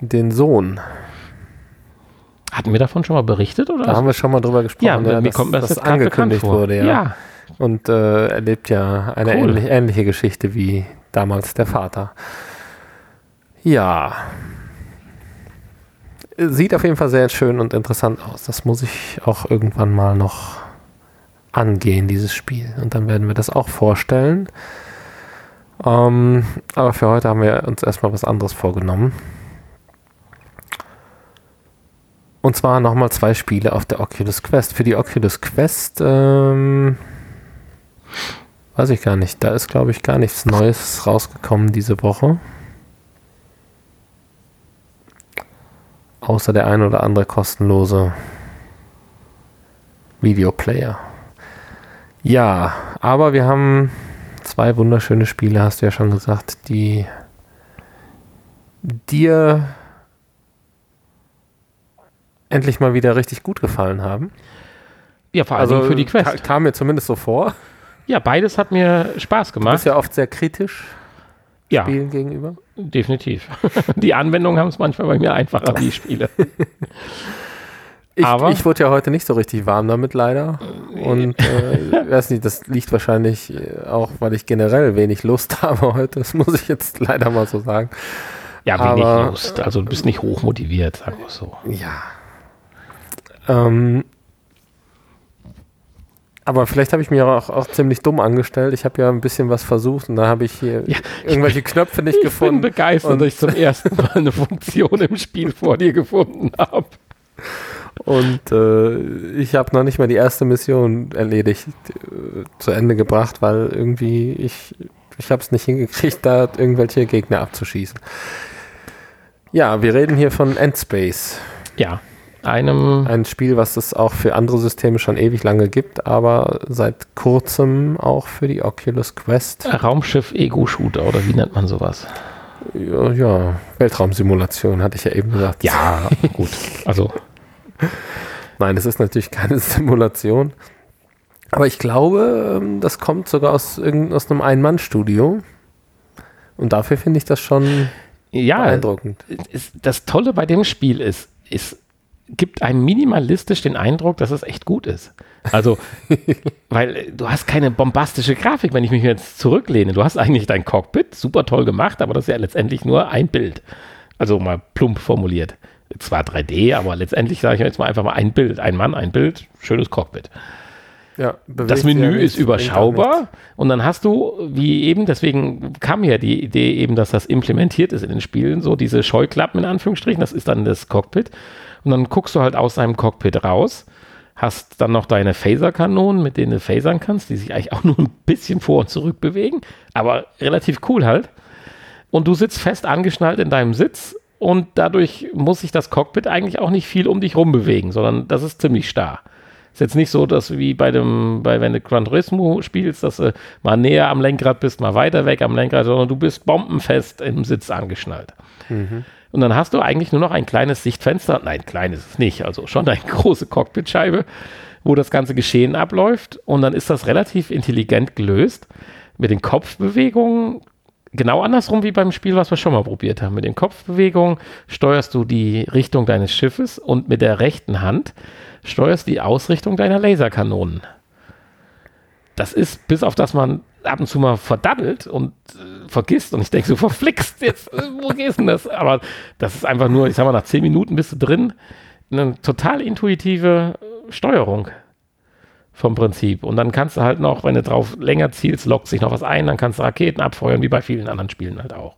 den Sohn. Hatten wir davon schon mal berichtet? Oder? Da haben wir schon mal drüber gesprochen, ja, ja, mir kommt das, angekündigt wurde. Ja. ja. Und äh, erlebt ja eine cool. ähnlich, ähnliche Geschichte wie damals der Vater. Ja. Sieht auf jeden Fall sehr schön und interessant aus. Das muss ich auch irgendwann mal noch angehen, dieses Spiel. Und dann werden wir das auch vorstellen. Ähm, aber für heute haben wir uns erstmal was anderes vorgenommen. Und zwar nochmal zwei Spiele auf der Oculus Quest. Für die Oculus Quest, ähm, weiß ich gar nicht, da ist glaube ich gar nichts Neues rausgekommen diese Woche. Außer der ein oder andere kostenlose Videoplayer. Ja, aber wir haben zwei wunderschöne Spiele, hast du ja schon gesagt, die dir endlich mal wieder richtig gut gefallen haben. Ja, vor allem also, für die Quest. Kam mir zumindest so vor. Ja, beides hat mir Spaß gemacht. Du bist ja oft sehr kritisch ja, Spielen gegenüber. Definitiv. *laughs* Die Anwendungen haben es manchmal bei mir einfacher wie Spiele. *laughs* Ich, Aber ich wurde ja heute nicht so richtig warm damit, leider. Und äh, weiß nicht, das liegt wahrscheinlich äh, auch, weil ich generell wenig Lust *laughs* habe heute. Das muss ich jetzt leider mal so sagen. Ja, wenig Aber, Lust. Also du bist nicht hochmotiviert, sagen wir so. Ja. Ähm, aber vielleicht habe ich mir auch, auch ziemlich dumm angestellt. Ich habe ja ein bisschen was versucht und da habe ich hier ja, irgendwelche bin, Knöpfe nicht ich gefunden. Ich bin begeistert, dass ich zum ersten Mal eine Funktion im Spiel vor dir gefunden habe. Und äh, ich habe noch nicht mal die erste Mission erledigt, äh, zu Ende gebracht, weil irgendwie ich, ich habe es nicht hingekriegt, *laughs* da irgendwelche Gegner abzuschießen. Ja, wir reden hier von Endspace. Ja einem. Ein Spiel, was es auch für andere Systeme schon ewig lange gibt, aber seit kurzem auch für die Oculus Quest. Raumschiff-Ego-Shooter oder wie nennt man sowas? Ja, ja, Weltraumsimulation, hatte ich ja eben gesagt. Ja, gut. Also. *laughs* Nein, es ist natürlich keine *laughs* Simulation. Aber ich glaube, ähm, das kommt sogar aus, aus einem Ein-Mann-Studio. Und dafür finde ich das schon ja, beeindruckend. Das Tolle bei dem Spiel ist, ist gibt einem minimalistisch den Eindruck, dass es echt gut ist. Also, *laughs* weil äh, du hast keine bombastische Grafik, wenn ich mich jetzt zurücklehne. Du hast eigentlich dein Cockpit, super toll gemacht, aber das ist ja letztendlich nur ein Bild. Also mal plump formuliert. Zwar 3D, aber letztendlich sage ich jetzt mal einfach mal ein Bild. Ein Mann, ein Bild, schönes Cockpit. Ja, das Menü ist überschaubar und dann hast du, wie eben, deswegen kam ja die Idee eben, dass das implementiert ist in den Spielen, so diese Scheuklappen in Anführungsstrichen, das ist dann das Cockpit und dann guckst du halt aus deinem Cockpit raus, hast dann noch deine Phaser-Kanonen, mit denen du phasern kannst, die sich eigentlich auch *laughs* nur ein bisschen vor und zurück bewegen, aber relativ cool halt. Und du sitzt fest angeschnallt in deinem Sitz und dadurch muss sich das Cockpit eigentlich auch nicht viel um dich rum bewegen, sondern das ist ziemlich starr. Ist jetzt nicht so, dass wie bei dem, bei wenn du Gran Turismo spielst, dass du mal näher am Lenkrad bist, mal weiter weg am Lenkrad, sondern du bist bombenfest im Sitz angeschnallt. Mhm. Und dann hast du eigentlich nur noch ein kleines Sichtfenster. Nein, klein ist nicht. Also schon eine *laughs* große Cockpitscheibe, wo das ganze Geschehen abläuft. Und dann ist das relativ intelligent gelöst. Mit den Kopfbewegungen genau andersrum wie beim Spiel, was wir schon mal probiert haben. Mit den Kopfbewegungen steuerst du die Richtung deines Schiffes und mit der rechten Hand steuerst die Ausrichtung deiner Laserkanonen. Das ist, bis auf das man ab und zu mal verdaddelt und äh, vergisst und ich denke so, *laughs* verflixt jetzt, äh, wo gehst denn das? Aber das ist einfach nur, ich sag mal, nach zehn Minuten bist du drin, eine total intuitive äh, Steuerung vom Prinzip. Und dann kannst du halt noch, wenn du drauf länger zielst, lockt sich noch was ein, dann kannst du Raketen abfeuern, wie bei vielen anderen Spielen halt auch.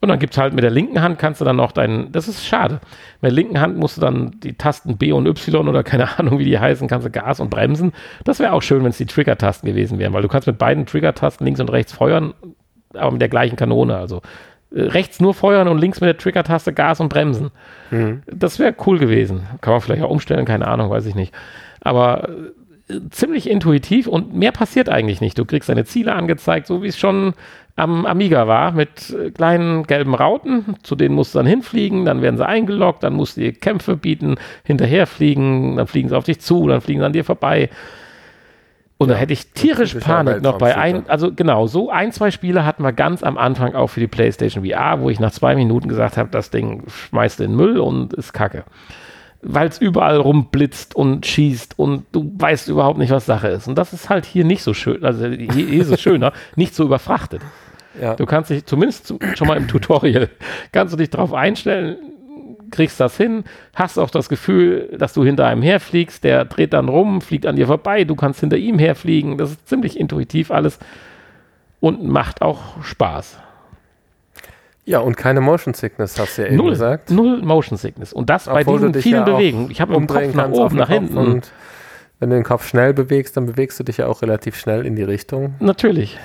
Und dann gibt es halt mit der linken Hand kannst du dann noch deinen, das ist schade. Mit der linken Hand musst du dann die Tasten B und Y oder keine *laughs* Ahnung, wie die heißen, kannst du Gas und bremsen. Das wäre auch schön, wenn es die Trigger-Tasten gewesen wären, weil du kannst mit beiden Trigger-Tasten links und rechts feuern, aber mit der gleichen Kanone. Also äh, rechts nur feuern und links mit der Trigger-Taste Gas und bremsen. Mhm. Das wäre cool gewesen. Kann man vielleicht auch umstellen, keine Ahnung, weiß ich nicht. Aber äh, ziemlich intuitiv und mehr passiert eigentlich nicht. Du kriegst deine Ziele angezeigt, so wie es schon am Amiga war mit äh, kleinen gelben Rauten. Zu denen musst du dann hinfliegen, dann werden sie eingeloggt, dann musst du dir Kämpfe bieten, hinterherfliegen, dann fliegen sie auf dich zu, dann fliegen sie an dir vorbei. Und ja, da hätte ich tierisch Panik noch bei ein, also genau, so ein, zwei Spiele hatten wir ganz am Anfang auch für die PlayStation VR, wo ich nach zwei Minuten gesagt habe, das Ding schmeißt in den Müll und ist kacke. Weil es überall rumblitzt und schießt und du weißt überhaupt nicht, was Sache ist. Und das ist halt hier nicht so schön, also hier ist es schöner, *laughs* nicht so überfrachtet. Ja. Du kannst dich zumindest schon mal im Tutorial, *laughs* kannst du dich darauf einstellen, kriegst das hin, hast auch das Gefühl, dass du hinter einem herfliegst, der dreht dann rum, fliegt an dir vorbei, du kannst hinter ihm herfliegen. Das ist ziemlich intuitiv alles und macht auch Spaß. Ja, und keine Motion Sickness, hast du ja eben null, gesagt. Null Motion Sickness. Und das Obwohl bei diesen vielen ja Bewegungen. Ich habe im Kopf nach oben, nach hinten. Und wenn du den Kopf schnell bewegst, dann bewegst du dich ja auch relativ schnell in die Richtung. Natürlich.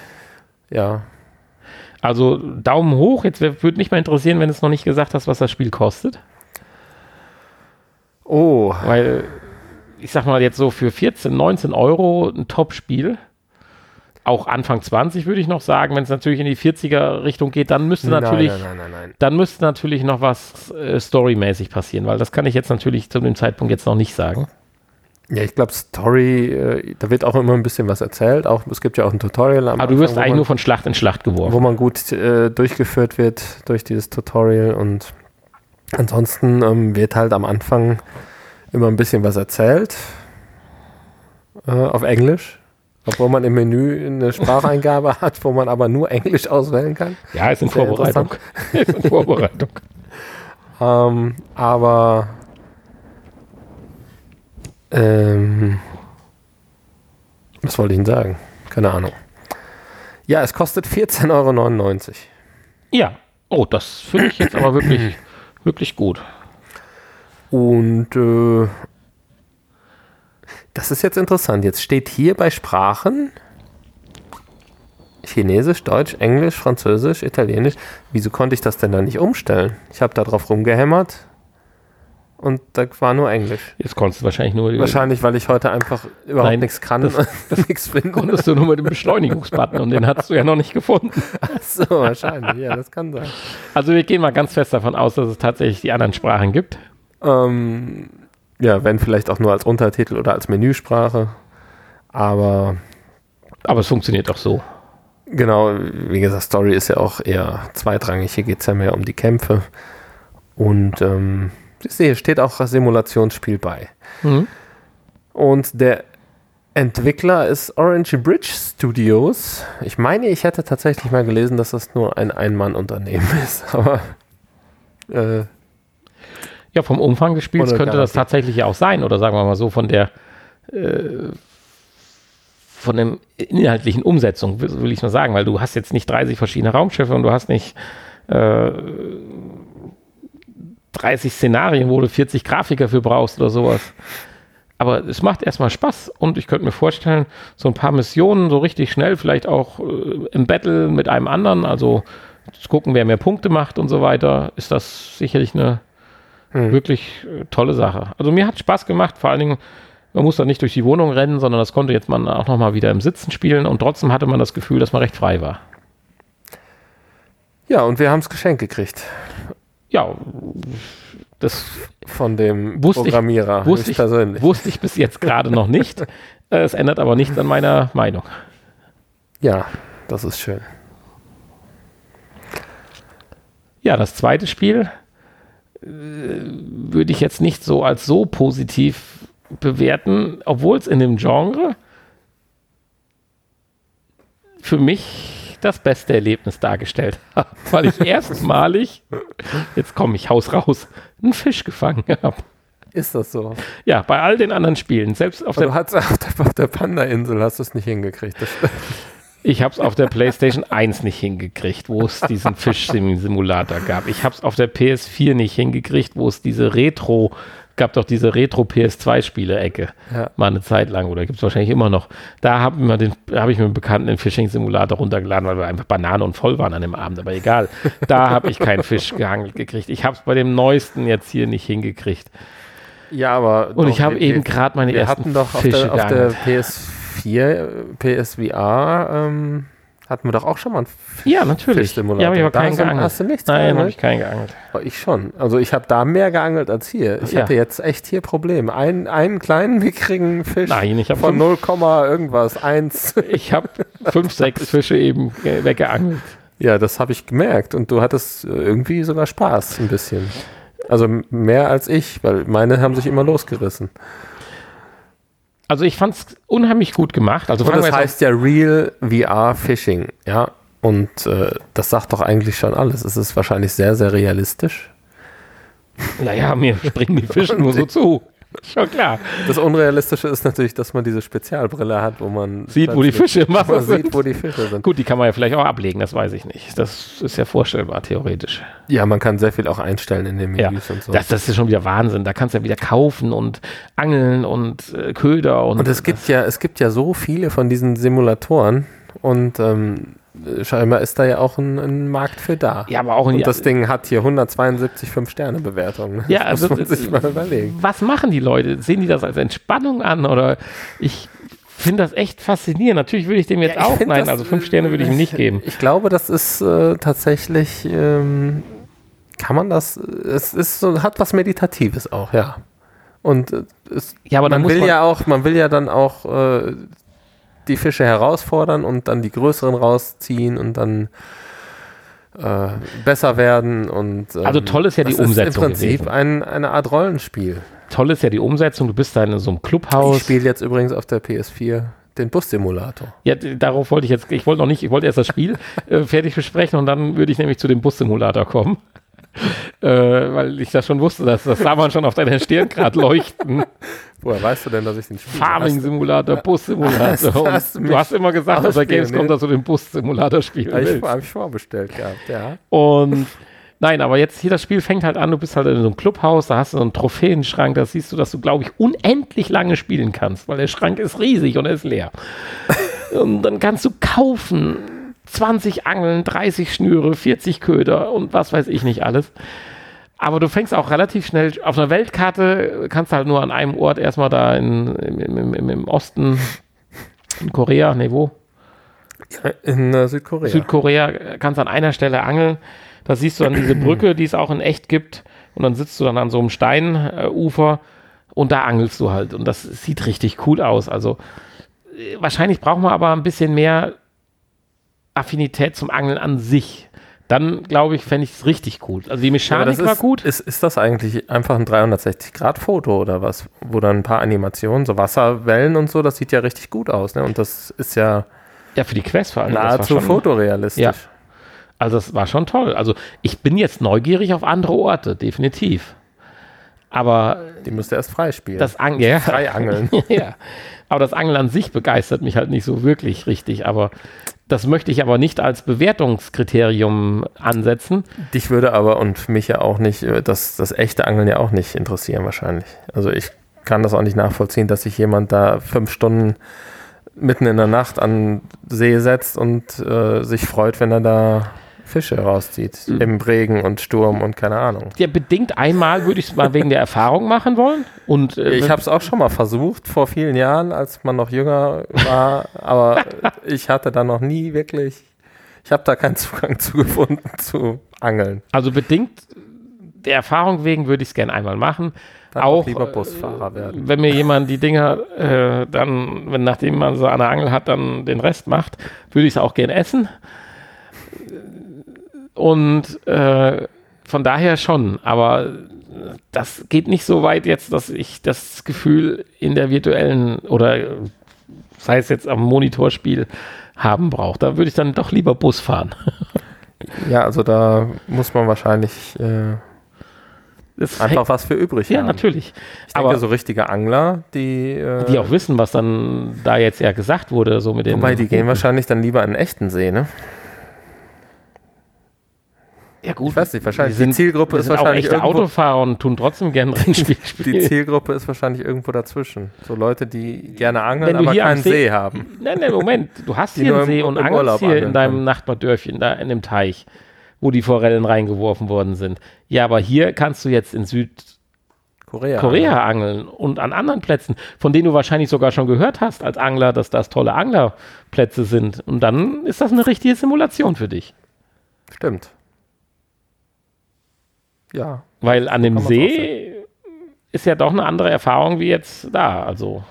Ja. Also Daumen hoch. Jetzt würde mich mal interessieren, wenn du es noch nicht gesagt hast, was das Spiel kostet. Oh. Weil, ich sag mal, jetzt so für 14, 19 Euro ein Top-Spiel. Auch Anfang 20 würde ich noch sagen, wenn es natürlich in die 40er Richtung geht, dann müsste nein, natürlich, nein, nein, dann müsste natürlich noch was äh, storymäßig passieren, weil das kann ich jetzt natürlich zu dem Zeitpunkt jetzt noch nicht sagen. Ja, ich glaube, Story, äh, da wird auch immer ein bisschen was erzählt. Auch, es gibt ja auch ein Tutorial am Aber du wirst eigentlich man, nur von Schlacht in Schlacht geworfen. Wo man gut äh, durchgeführt wird durch dieses Tutorial und Ansonsten ähm, wird halt am Anfang immer ein bisschen was erzählt äh, auf Englisch, obwohl man im Menü eine Spracheingabe *laughs* hat, wo man aber nur Englisch auswählen kann. Ja, ist in Vorbereitung. *laughs* ist in Vorbereitung. ähm, aber ähm, was wollte ich denn sagen? Keine Ahnung. Ja, es kostet 14,99 Euro. Ja, oh, das finde ich jetzt aber wirklich *clears throat* wirklich gut. Und äh, das ist jetzt interessant. Jetzt steht hier bei Sprachen Chinesisch, Deutsch, Englisch, Französisch, Italienisch. Wieso konnte ich das denn dann nicht umstellen? Ich habe da drauf rumgehämmert und da war nur Englisch. Jetzt konntest du wahrscheinlich nur. Wahrscheinlich, weil ich heute einfach überhaupt Nein, nichts kann das, *laughs* das nichts finde. Konntest du nur mit dem Beschleunigungsbutton und den hast du ja noch nicht gefunden. *laughs* Ach so, wahrscheinlich, ja, das kann sein. Also wir gehen mal ganz fest davon aus, dass es tatsächlich die anderen Sprachen gibt. Ähm, ja, wenn vielleicht auch nur als Untertitel oder als Menüsprache. Aber. Aber es funktioniert auch so. Genau, wie gesagt, Story ist ja auch eher zweitrangig. Hier geht es ja mehr um die Kämpfe. Und ähm, ich sehe, steht auch Simulationsspiel bei. Mhm. Und der Entwickler ist Orange Bridge Studios. Ich meine, ich hätte tatsächlich mal gelesen, dass das nur ein Ein-Mann-Unternehmen *laughs* ist, aber. Äh, ja, vom Umfang des Spiels könnte das tatsächlich ja auch sein, oder sagen wir mal so, von der. Äh, von der inhaltlichen Umsetzung, will ich mal sagen, weil du hast jetzt nicht 30 verschiedene Raumschiffe und du hast nicht äh, 30 Szenarien, wo du 40 Grafiker für brauchst oder sowas. Aber es macht erstmal Spaß und ich könnte mir vorstellen, so ein paar Missionen so richtig schnell, vielleicht auch äh, im Battle mit einem anderen, also zu gucken, wer mehr Punkte macht und so weiter, ist das sicherlich eine hm. wirklich äh, tolle Sache. Also mir hat Spaß gemacht, vor allen Dingen, man muss da nicht durch die Wohnung rennen, sondern das konnte jetzt man auch nochmal wieder im Sitzen spielen und trotzdem hatte man das Gefühl, dass man recht frei war. Ja, und wir haben es geschenkt gekriegt ja, das von dem wusste Programmierer ich, wusste ich, persönlich. Wusste ich bis jetzt gerade noch nicht. *laughs* Es ändert aber nichts an meiner Meinung. Ja, das ist schön. Ja, das zweite Spiel würde ich jetzt nicht so als so positiv bewerten, obwohl es in dem Genre für mich das beste Erlebnis dargestellt *laughs* habe, weil ich erstmalig, jetzt komme ich Haus raus, einen Fisch gefangen habe. Ist das so? Ja, bei all den anderen Spielen. Selbst auf der, du auf der, auf der Panda-Insel hast du es nicht hingekriegt. Ich habe es auf der PlayStation 1 nicht hingekriegt, wo es diesen Fisch-Simulator gab. Ich habe es auf der PS4 nicht hingekriegt, wo es diese Retro- gab doch diese Retro-PS2-Spiele-Ecke ja. mal eine Zeit lang oder gibt es wahrscheinlich immer noch. Da habe hab ich mir einen Bekannten den Fishing-Simulator runtergeladen, weil wir einfach Banane und voll waren an dem Abend, aber egal. Da habe ich keinen Fisch gehangelt gekriegt. Ich habe es bei dem neuesten jetzt hier nicht hingekriegt. Ja, aber. Und ich habe eben gerade meine wir ersten hatten doch Fische auf der, auf der PS4, PSVR, ähm, Hatten wir doch auch schon mal einen Fisch Ja, natürlich. Ja, aber ich habe keinen geangelt. Hast du nichts Nein, habe ich keinen geangelt. Oh, ich schon. Also ich habe da mehr geangelt als hier. Ich ja. hatte jetzt echt hier Probleme. Ein, einen kleinen mickrigen Fisch Nein, ich von 0, irgendwas, 1. *laughs* Ich habe fünf, sechs Fische eben weggeangelt. Ja, das habe ich gemerkt. Und du hattest irgendwie sogar Spaß ein bisschen. Also mehr als ich, weil meine haben sich immer losgerissen. Also ich fand es unheimlich gut gemacht. Also und das heißt ja Real VR Fishing, ja. Und äh, das sagt doch eigentlich schon alles. Es ist wahrscheinlich sehr, sehr realistisch. Naja, mir springen die Fische nur so *laughs* zu. Schon klar. Das Unrealistische ist natürlich, dass man diese Spezialbrille hat, wo man sieht, wo die Fische im Wasser *laughs* sind. Sieht, wo die Fische sind. Gut, die kann man ja vielleicht auch ablegen, das weiß ich nicht. Das ist ja vorstellbar, theoretisch. Ja, man kann sehr viel auch einstellen in den Menüs ja, und so. Das, das ist schon wieder Wahnsinn. Da kannst du ja wieder kaufen und angeln und äh, Köder und. Und es gibt ja, es gibt ja so viele von diesen Simulatoren und ähm, scheinbar ist da ja auch ein, ein, Markt für da. Ja, aber auch Und das Ding hat hier 172 5-Sterne-Bewertungen. Ja, das also, muss man sich mal überlegen. Was machen die Leute? Sehen die das als Entspannung an? Oder ich finde das echt faszinierend. Natürlich würde ich dem jetzt ja, auch, nein, das, also 5 Sterne würde ich ihm nicht geben. Ich glaube, das ist äh, tatsächlich, ähm, kann man das, es ist so, hat was Meditatives auch, ja. Und äh, es, ja, aber man will man ja auch, man will ja dann auch äh, die Fische herausfordern und dann die größeren rausziehen und dann äh, besser werden. Und, ähm, also toll ist ja die Umsetzung. Ist im Prinzip ein, eine Art Rollenspiel. Toll ist ja die Umsetzung. Du bist da in so einem Clubhaus. Ich spiele jetzt übrigens auf der PS4 den Bussimulator. Ja, darauf wollte ich jetzt, ich wollte noch nicht, ich wollte erst das Spiel *laughs* äh, fertig besprechen und dann würde ich nämlich zu dem Bussimulator kommen. *laughs* äh, weil ich das schon wusste, dass, das sah man schon auf deiner Stirn gerade leuchten. *laughs* Woher weißt du denn, dass ich den spiele? Farming-Simulator, Bus-Simulator. *laughs* Hast, du hast immer gesagt, dass der Gamescom, dass du den Bus-Simulator spielen willst. Ich, habe ich vorbestellt gehabt, ja. Und Nein, aber jetzt hier das Spiel fängt halt an, du bist halt in so einem Clubhaus, da hast du so einen Trophäenschrank, da siehst du, dass du, glaube ich, unendlich lange spielen kannst, weil der Schrank ist riesig und er ist leer. und dann kannst du kaufen, 20 Angeln, 30 Schnüre, 40 Köder und was weiß ich nicht alles. Aber du fängst auch relativ schnell, auf einer Weltkarte kannst du halt nur an einem Ort erstmal da in, im, im, im Osten, in Korea, ne, wo? In äh, Südkorea. Südkorea kannst du an einer Stelle angeln. Da siehst du dann diese Brücke, die es auch in echt gibt. Und dann sitzt du dann an so einem Steinufer und da angelst du halt. Und das sieht richtig cool aus. Also äh, wahrscheinlich brauchen wir aber ein bisschen mehr Affinität zum Angeln an sich, dann glaube ich, fände ich es richtig gut. Also die Mechanik ja, war gut. Ist, ist das eigentlich einfach ein 360-Grad-Foto oder was? Wo dann ein paar Animationen, so Wasserwellen und so, das sieht ja richtig gut aus. Ne? Und das ist ja. Ja, für die Quest vor allem. Nahezu fotorealistisch. Ja. Also es war schon toll. Also ich bin jetzt neugierig auf andere Orte, definitiv. Aber. Die müsste erst freispielen. Das Angeln. Ja. Frei angeln. *laughs* ja. Aber das Angeln an sich begeistert mich halt nicht so wirklich richtig. Aber das möchte ich aber nicht als Bewertungskriterium ansetzen. Dich würde aber und mich ja auch nicht, äh, das, das echte Angeln ja auch nicht interessieren wahrscheinlich. Also ich kann das auch nicht nachvollziehen, dass sich jemand da fünf Stunden mitten in der Nacht an See setzt und äh, sich freut, wenn er da Fische rauszieht. Mhm. Im Regen und Sturm und keine Ahnung. Ja, bedingt einmal würde ich es mal wegen der Erfahrung machen wollen. Und, äh, ich habe es auch schon mal versucht, vor vielen Jahren, als man noch jünger war. *laughs* aber ich hatte da noch nie wirklich, ich habe da keinen Zugang zu gefunden zu Angeln. Also bedingt der Erfahrung wegen würde ich es gerne einmal machen. Dann auch lieber Busfahrer werden. Wenn mir jemand die Dinger äh, dann, wenn nachdem man so eine Angel hat, dann den Rest macht, würde ich es auch gerne essen. Und äh, von daher schon, aber das geht nicht so weit jetzt, dass ich das Gefühl in der virtuellen oder sei es jetzt am Monitorspiel haben brauche. Da würde ich dann doch lieber Bus fahren. ja, also da muss man wahrscheinlich äh, einfach was für übrig ja, haben. Ja, natürlich. Ich denke, Aber so richtige Angler, die äh, die auch wissen, was dann da jetzt ja gesagt wurde, so mit den. Wobei die gehen wahrscheinlich dann lieber in einen echten See, ne? Ja gut, ich weiß nicht, wahrscheinlich sind, die Zielgruppe ist wahrscheinlich auch echte Autofahrer und tun trotzdem gerne *laughs* Rennspiel spielen. Die Zielgruppe ist wahrscheinlich irgendwo dazwischen. So Leute, die gerne angeln, aber keinen See, See, haben. Nein, nein, Moment, du hast hier einen See und angelst hier in deinem Nachbardörfchen, da in dem Teich, wo die Forellen reingeworfen worden sind. Ja, aber hier kannst du jetzt in Süd Korea, Korea angeln und an anderen Plätzen, von denen du wahrscheinlich sogar schon gehört hast als Angler, dass das tolle Anglerplätze sind. Und dann ist das eine richtige Simulation für dich. Stimmt. Ja. Weil an dem See ist ja doch eine andere Erfahrung wie jetzt da. Also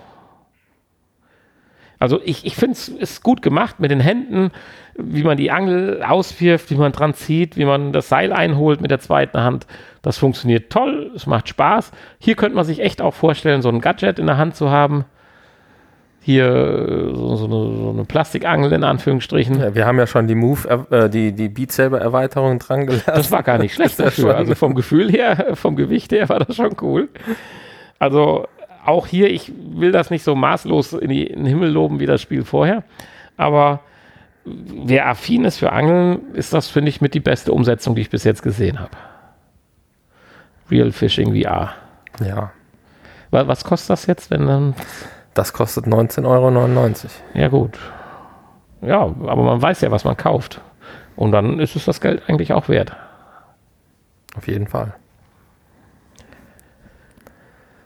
also ich, ich finde es ist gut gemacht mit den Händen, wie man die Angel auswirft, wie man dran zieht, wie man das Seil einholt mit der zweiten Hand. Das funktioniert toll, es macht Spaß. Hier könnte man sich echt auch vorstellen, so ein Gadget in der Hand zu haben. Hier äh, so, so, eine, so eine, Plastikangel in Anführungsstrichen. Ja, wir haben ja schon die Move, äh, die, die Beat Saber Erweiterung dran gelassen. Das war gar nicht schlecht *laughs* dafür. Also vom Gefühl her, vom Gewicht her war das schon cool. Also auch hier, ich will das nicht so maßlos in, die, in den Himmel loben wie das Spiel vorher, aber wer affin ist für Angeln, ist das, finde ich, mit die beste Umsetzung, die ich bis jetzt gesehen habe. Real Fishing VR. Ja. Was kostet das jetzt, wenn dann. Das kostet 19,99 Euro. Ja, gut. Ja, aber man weiß ja, was man kauft. Und dann ist es das Geld eigentlich auch wert. Auf jeden Fall.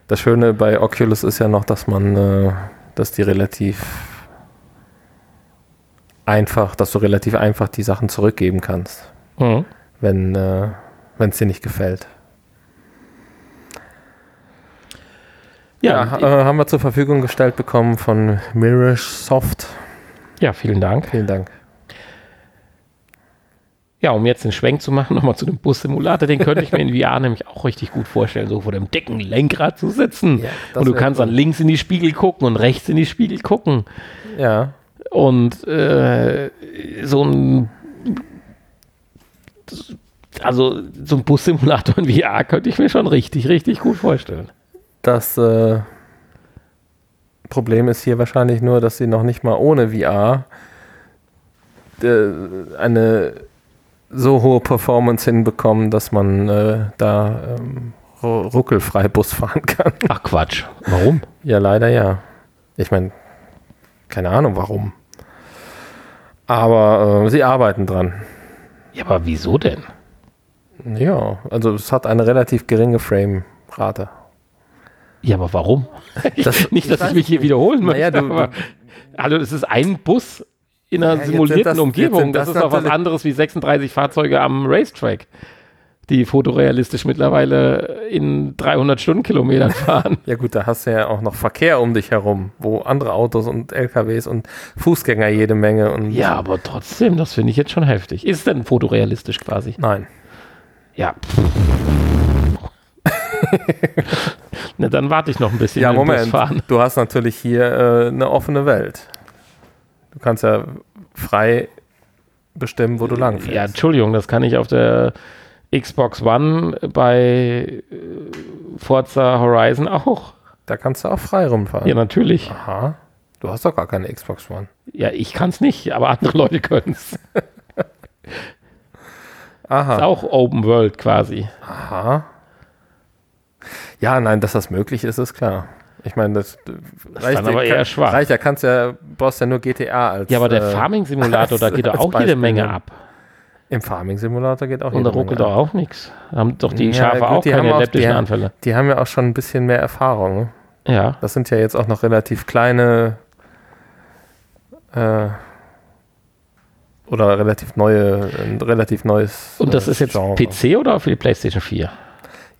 Das Schöne bei Oculus ist ja noch, dass man, äh, dass die relativ einfach, dass du relativ einfach die Sachen zurückgeben kannst, mhm. wenn äh, es dir nicht gefällt. Ja, ja äh, haben wir zur Verfügung gestellt bekommen von Mirage Soft. Ja, vielen Dank. Vielen Dank. Ja, um jetzt den Schwenk zu machen, *laughs* nochmal zu dem Bus-Simulator, den könnte ich mir in VR nämlich auch richtig gut vorstellen, so vor dem dicken Lenkrad zu sitzen. Ja, und du kannst cool. dann links in die Spiegel gucken und rechts in die Spiegel gucken. Ja. Und äh, so ein also so ein Bus-Simulator in VR könnte ich mir schon richtig, richtig gut vorstellen. Das äh, Problem ist hier wahrscheinlich nur, dass sie noch nicht mal ohne VR äh, eine so hohe Performance hinbekommen, dass man äh, da ähm, ruckelfrei Bus fahren kann. *laughs* Ach Quatsch. Warum? Ja, leider ja. Ich meine, keine Ahnung warum. Aber äh, sie arbeiten dran. Ja, aber wieso denn? Ja, also es hat eine relativ geringe Frame-Rate. Ja, aber warum? *laughs* Das, nicht, dass ich mich hier wiederholen möchte. Naja, du, aber, also es ist ein Bus in einer ja, simulierten das, Umgebung. Das, das, ist doch was anderes wie 36 Fahrzeuge am Racetrack, die fotorealistisch mittlerweile in 300 Stundenkilometern *laughs* fahren. ja gut, da hast du ja auch noch Verkehr um dich herum, wo andere Autos und LKWs und Fußgänger jede Menge. Und ja, aber trotzdem, das finde ich jetzt schon heftig. Ist denn fotorealistisch quasi? Nein. Ja. *laughs* Na, dann warte ich noch ein bisschen. Ja, Moment. Du hast natürlich hier äh, eine offene Welt. Du kannst ja frei bestimmen, wo du lang fährst. Ja, Entschuldigung, das kann ich auf der Xbox One bei äh, Forza Horizon auch. Da kannst du auch frei rumfahren. Ja, natürlich. Aha. Du hast doch gar keine Xbox One. Ja, ich kann es nicht, aber andere *laughs* Leute können es. Aha. Ist auch Open World quasi. Aha. Ja, nein, dass das möglich ist, ist klar. Ich meine, das, das reicht, aber eher schwach. Reicht, da kannst ja, brauchst ja nur GTA als. Ja, aber der äh, Farming-Simulator, da geht *laughs* doch auch jede Menge ab. Im Farming-Simulator geht auch jede Menge Und da ruckelt doch auch nichts. Haben doch die Schafe ja, gut, auch die keine leptischen Anfälle. Die haben ja auch schon ein bisschen mehr Erfahrung. Ne? Ja. Das sind ja jetzt auch noch relativ kleine äh, oder relativ neue, ein relativ neues. Und das äh, ist jetzt Genre. PC oder für die PlayStation 4?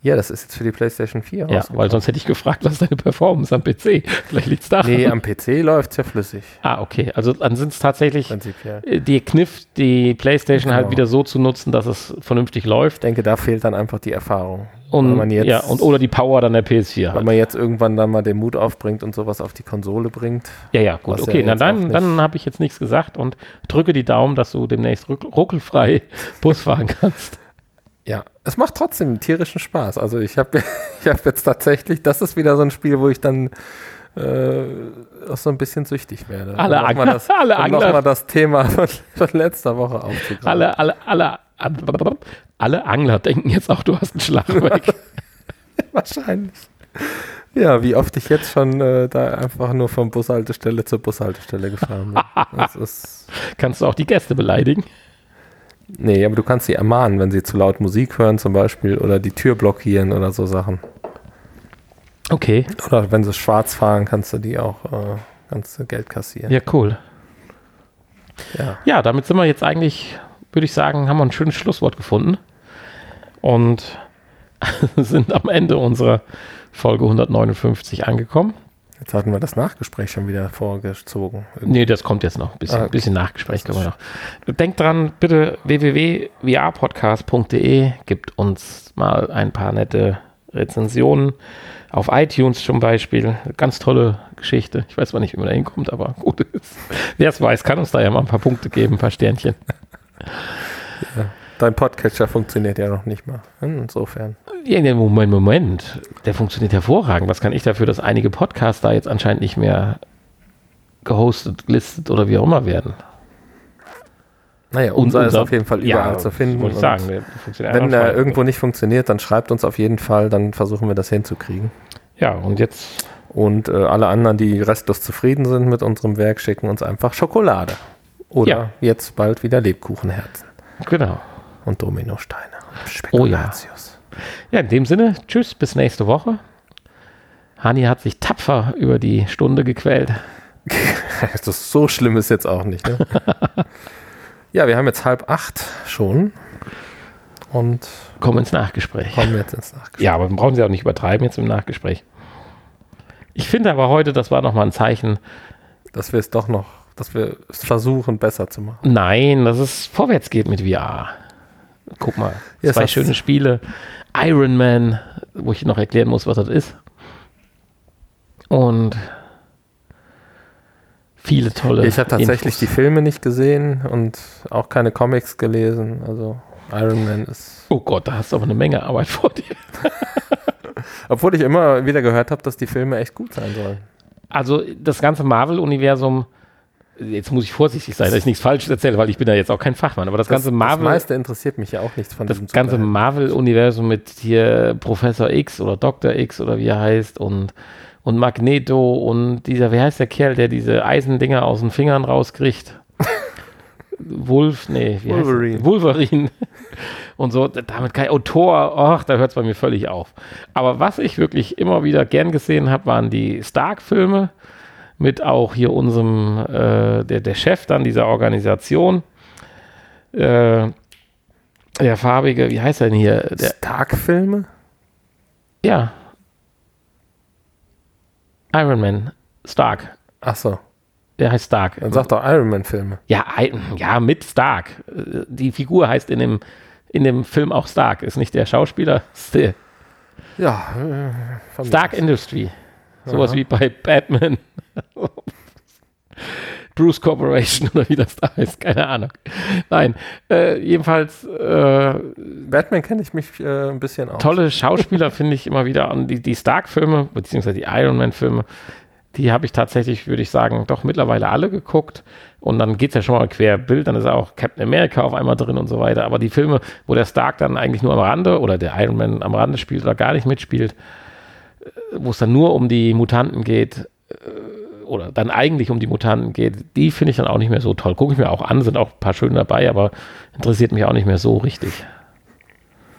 Ja, das ist jetzt für die PlayStation 4 Ja, weil sonst hätte ich gefragt, was ist deine Performance am PC? *laughs* Vielleicht liegt es da. Nee, am PC läuft es ja flüssig. Ah, okay. Also dann sind es tatsächlich Prinzipiell. die Kniff, die PlayStation halt genau. halt wieder so zu nutzen, dass es vernünftig läuft. Ich denke, da fehlt dann einfach die Erfahrung. Und, man jetzt, ja, und oder die Power dann der PS4 hat. Wenn man jetzt irgendwann dann mal den Mut aufbringt und sowas auf die Konsole bringt. Ja, ja, gut. Okay, ja na, dann, dann habe ich jetzt nichts gesagt und drücke die Daumen, dass du demnächst ruckelfrei *laughs* Bus fahren kannst. Ja, es macht trotzdem tierischen Spaß. Also ich habe *laughs* ich hab jetzt tatsächlich, das ist wieder so ein Spiel, wo ich dann äh, auch so ein bisschen süchtig werde. Alle um Angler, das, *laughs* alle um nochmal das Thema von, von letzter Woche aufzugreifen. Alle, alle, alle, alle Angler denken jetzt auch, du hast einen Schlag *laughs* weg. Wahrscheinlich. Ja, wie oft ich jetzt schon äh, da einfach nur von Bushaltestelle zur Bushaltestelle gefahren bin. Kannst du auch die Gäste beleidigen? Nee, aber du kannst sie ermahnen, wenn sie zu laut Musik hören zum Beispiel oder die Tür blockieren oder so Sachen. Okay. Oder wenn sie schwarz fahren, kannst du die auch äh, kannst du Geld kassieren. Ja, cool. Ja. ja, damit sind wir jetzt eigentlich, würde ich sagen, haben wir ein schönes Schlusswort gefunden. Und *laughs* sind am Ende unserer Folge 159 angekommen. Jetzt hatten wir das Nachgespräch schon wieder vorgezogen. Irgendwie. Nee, das kommt jetzt noch. Ein bisschen, ah, okay. bisschen Nachgespräch können wir noch. Denkt dran, bitte www.vrpodcast.de gibt uns mal ein paar nette Rezensionen. Auf iTunes zum Beispiel. Ganz tolle Geschichte. Ich weiß zwar nicht, wie man da hinkommt, aber gut ist. Wer es weiß, kann uns da ja mal ein paar Punkte geben, ein paar Sternchen. *laughs* Ja. Dein Podcatcher funktioniert ja noch nicht mal. Insofern. Ja, Moment, Moment. Der funktioniert hervorragend. Was kann ich dafür, dass einige Podcasts da jetzt anscheinend nicht mehr gehostet, gelistet oder wie auch immer werden? Naja, unser, unser ist auf jeden Fall überall ja, zu finden. Ich sagen, wenn er irgendwo nicht funktioniert, dann schreibt uns auf jeden Fall, dann versuchen wir das hinzukriegen. Ja, und jetzt. Und äh, alle anderen, die restlos zufrieden sind mit unserem Werk, schicken uns einfach Schokolade. Oder ja. jetzt bald wieder Lebkuchenherzen. Genau und Dominosteine. Oh ja. Ja, in dem Sinne, tschüss, bis nächste Woche. Hani hat sich tapfer über die Stunde gequält. das *laughs* so schlimm ist jetzt auch nicht. Ne? *laughs* ja, wir haben jetzt halb acht schon und kommen ins Nachgespräch. Kommen jetzt ins Nachgespräch. Ja, aber brauchen Sie auch nicht übertreiben jetzt im Nachgespräch. Ich finde aber heute, das war nochmal ein Zeichen, dass wir es doch noch, dass wir es versuchen, besser zu machen. Nein, dass es vorwärts geht mit VR. Guck mal, ja, zwei schöne Spiele. Iron Man, wo ich noch erklären muss, was das ist. Und viele tolle. Ich habe tatsächlich Infos. die Filme nicht gesehen und auch keine Comics gelesen. Also Iron Man ist. Oh Gott, da hast du aber eine Menge Arbeit vor dir. *laughs* Obwohl ich immer wieder gehört habe, dass die Filme echt gut sein sollen. Also das ganze Marvel-Universum jetzt muss ich vorsichtig sein, dass ich nichts Falsches erzähle, weil ich bin da jetzt auch kein Fachmann. Aber das, das ganze Marvel. Das meiste interessiert mich ja auch nichts von Das ganze Marvel-Universum mit hier Professor X oder Dr. X oder wie er heißt und, und Magneto und dieser, wie heißt der Kerl, der diese Eisendinger aus den Fingern rauskriegt? *laughs* Wolf, nee, wie Wolverine. Wolverine. Und so, damit kein Autor, ach, da hört es bei mir völlig auf. Aber was ich wirklich immer wieder gern gesehen habe, waren die Stark-Filme mit auch hier unserem, äh, der, der Chef dann dieser Organisation, äh, der farbige, wie heißt er denn hier? Der, Stark-Filme? Ja. Iron Man. Stark. Ach so. Der heißt Stark. Dann sagt doch Iron Man-Filme. Ja, ja, mit Stark. Die Figur heißt in dem, in dem Film auch Stark. Ist nicht der Schauspieler, *laughs* ist der. Ja. Äh, Stark Industry. Sowas Aha. wie bei Batman. Bruce Corporation oder wie das da heißt, keine Ahnung. Nein, äh, jedenfalls. Äh, Batman kenne ich mich äh, ein bisschen aus. Tolle Schauspieler finde ich immer wieder. Und die, die Stark-Filme, beziehungsweise die Iron Man-Filme, die habe ich tatsächlich, würde ich sagen, doch mittlerweile alle geguckt. Und dann geht es ja schon mal querbild, dann ist auch Captain America auf einmal drin und so weiter. Aber die Filme, wo der Stark dann eigentlich nur am Rande oder der Iron Man am Rande spielt oder gar nicht mitspielt, wo es dann nur um die Mutanten geht, äh, oder dann eigentlich um die Mutanten geht, die finde ich dann auch nicht mehr so toll. Gucke ich mir auch an, sind auch ein paar schöne dabei, aber interessiert mich auch nicht mehr so richtig.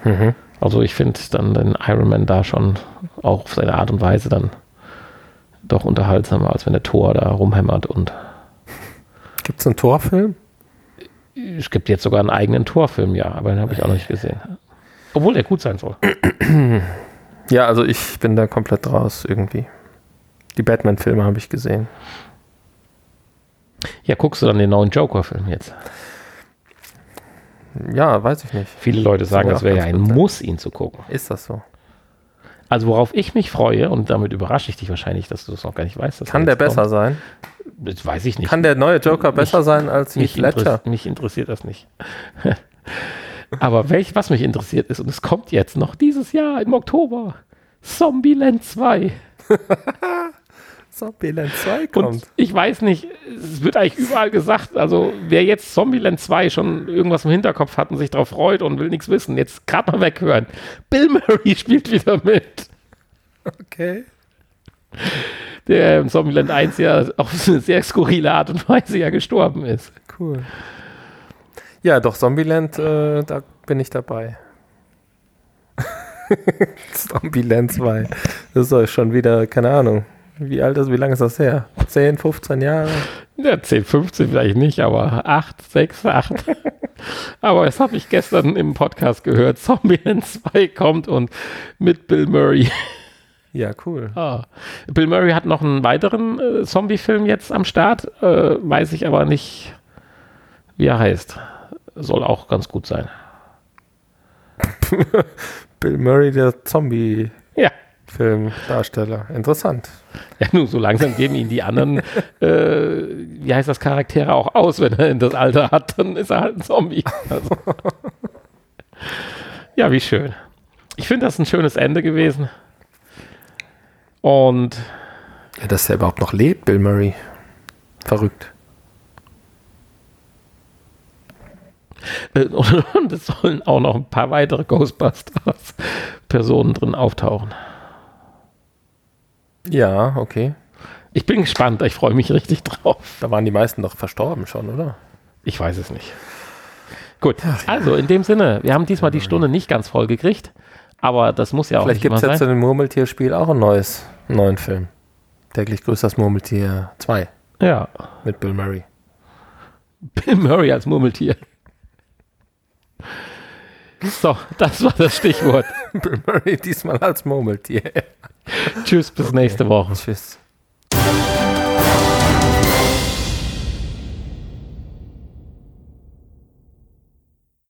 Mhm. Also ich finde dann den Iron Man da schon auch auf seine Art und Weise dann doch unterhaltsamer, als wenn der Thor da rumhämmert und. Gibt es einen Torfilm? Es gibt jetzt sogar einen eigenen Torfilm, ja, aber den habe ich auch noch nicht gesehen. Obwohl der gut sein soll. *clears throat* Ja, also ich bin da komplett raus irgendwie. Die Batman-Filme habe ich gesehen. Ja, guckst du dann den neuen Joker-Film jetzt? Ja, weiß ich nicht. Viele Leute sagen, das wäre ja ein Muss, ihn zu gucken. Ist das so? Also worauf ich mich freue, und damit überrasche ich dich wahrscheinlich, dass du das noch gar nicht weißt. Kann der besser kommt. sein? Das weiß ich nicht. Kann der neue Joker besser mich, sein als Heath Ledger? Interess mich interessiert das nicht. *laughs* Aber welch, was mich interessiert ist, und es kommt jetzt noch dieses Jahr im Oktober, Zombieland 2. *laughs* Zombieland 2 kommt. Und ich weiß nicht, es wird eigentlich überall gesagt, also wer jetzt Zombieland 2 schon irgendwas im Hinterkopf hat und sich darauf freut und will nichts wissen, jetzt gerade mal weghören. Bill Murray *laughs* spielt wieder mit. Okay. Der im Zombieland 1 ja auf eine sehr skurrile Art und Weise ja gestorben ist. Cool. Ja, doch, Zombieland, äh, da bin ich dabei. *laughs* Zombieland 2. Das ist schon wieder, keine Ahnung. Wie alt ist, wie lange ist das her? 10, 15 Jahre? Ja, 10, 15 vielleicht nicht, aber 8, 6, 8. aber das habe ich gestern im Podcast gehört. Zombieland 2 kommt und mit Bill Murray. Ja, cool. Ah. Bill Murray hat noch einen weiteren äh, Zombie-Film jetzt am Start, äh, weiß ich aber nicht, wie er heißt. Soll auch ganz gut sein. *laughs* Bill Murray, der Zombie. Ja. Filmdarsteller. Interessant. Ja, nun, so langsam geben ihn die anderen, *laughs* äh, wie heißt das, Charaktere auch aus. Wenn er in das Alter hat, dann ist er halt ein Zombie. Also. *laughs* ja, wie schön. Ich finde das ein schönes Ende gewesen. Und. Ja, dass er überhaupt noch lebt, Bill Murray. Verrückt. Und es sollen auch noch ein paar weitere Ghostbusters-Personen drin auftauchen. Ja, okay. Ich bin gespannt, ich freue mich richtig drauf. Da waren die meisten doch verstorben schon, oder? Ich weiß es nicht. Gut, also in dem Sinne, wir haben diesmal die Stunde nicht ganz voll gekriegt, aber das muss ja auch Vielleicht gibt es jetzt in dem Murmeltierspiel auch ein neues, neuen Film. Täglich grüßt das Murmeltier 2. Ja. Mit Bill Murray. Bill Murray als Murmeltier. So, das war das Stichwort. Bill *laughs* Murray diesmal als Murmeltier. Tschüss, bis okay. nächste Woche. Tschüss.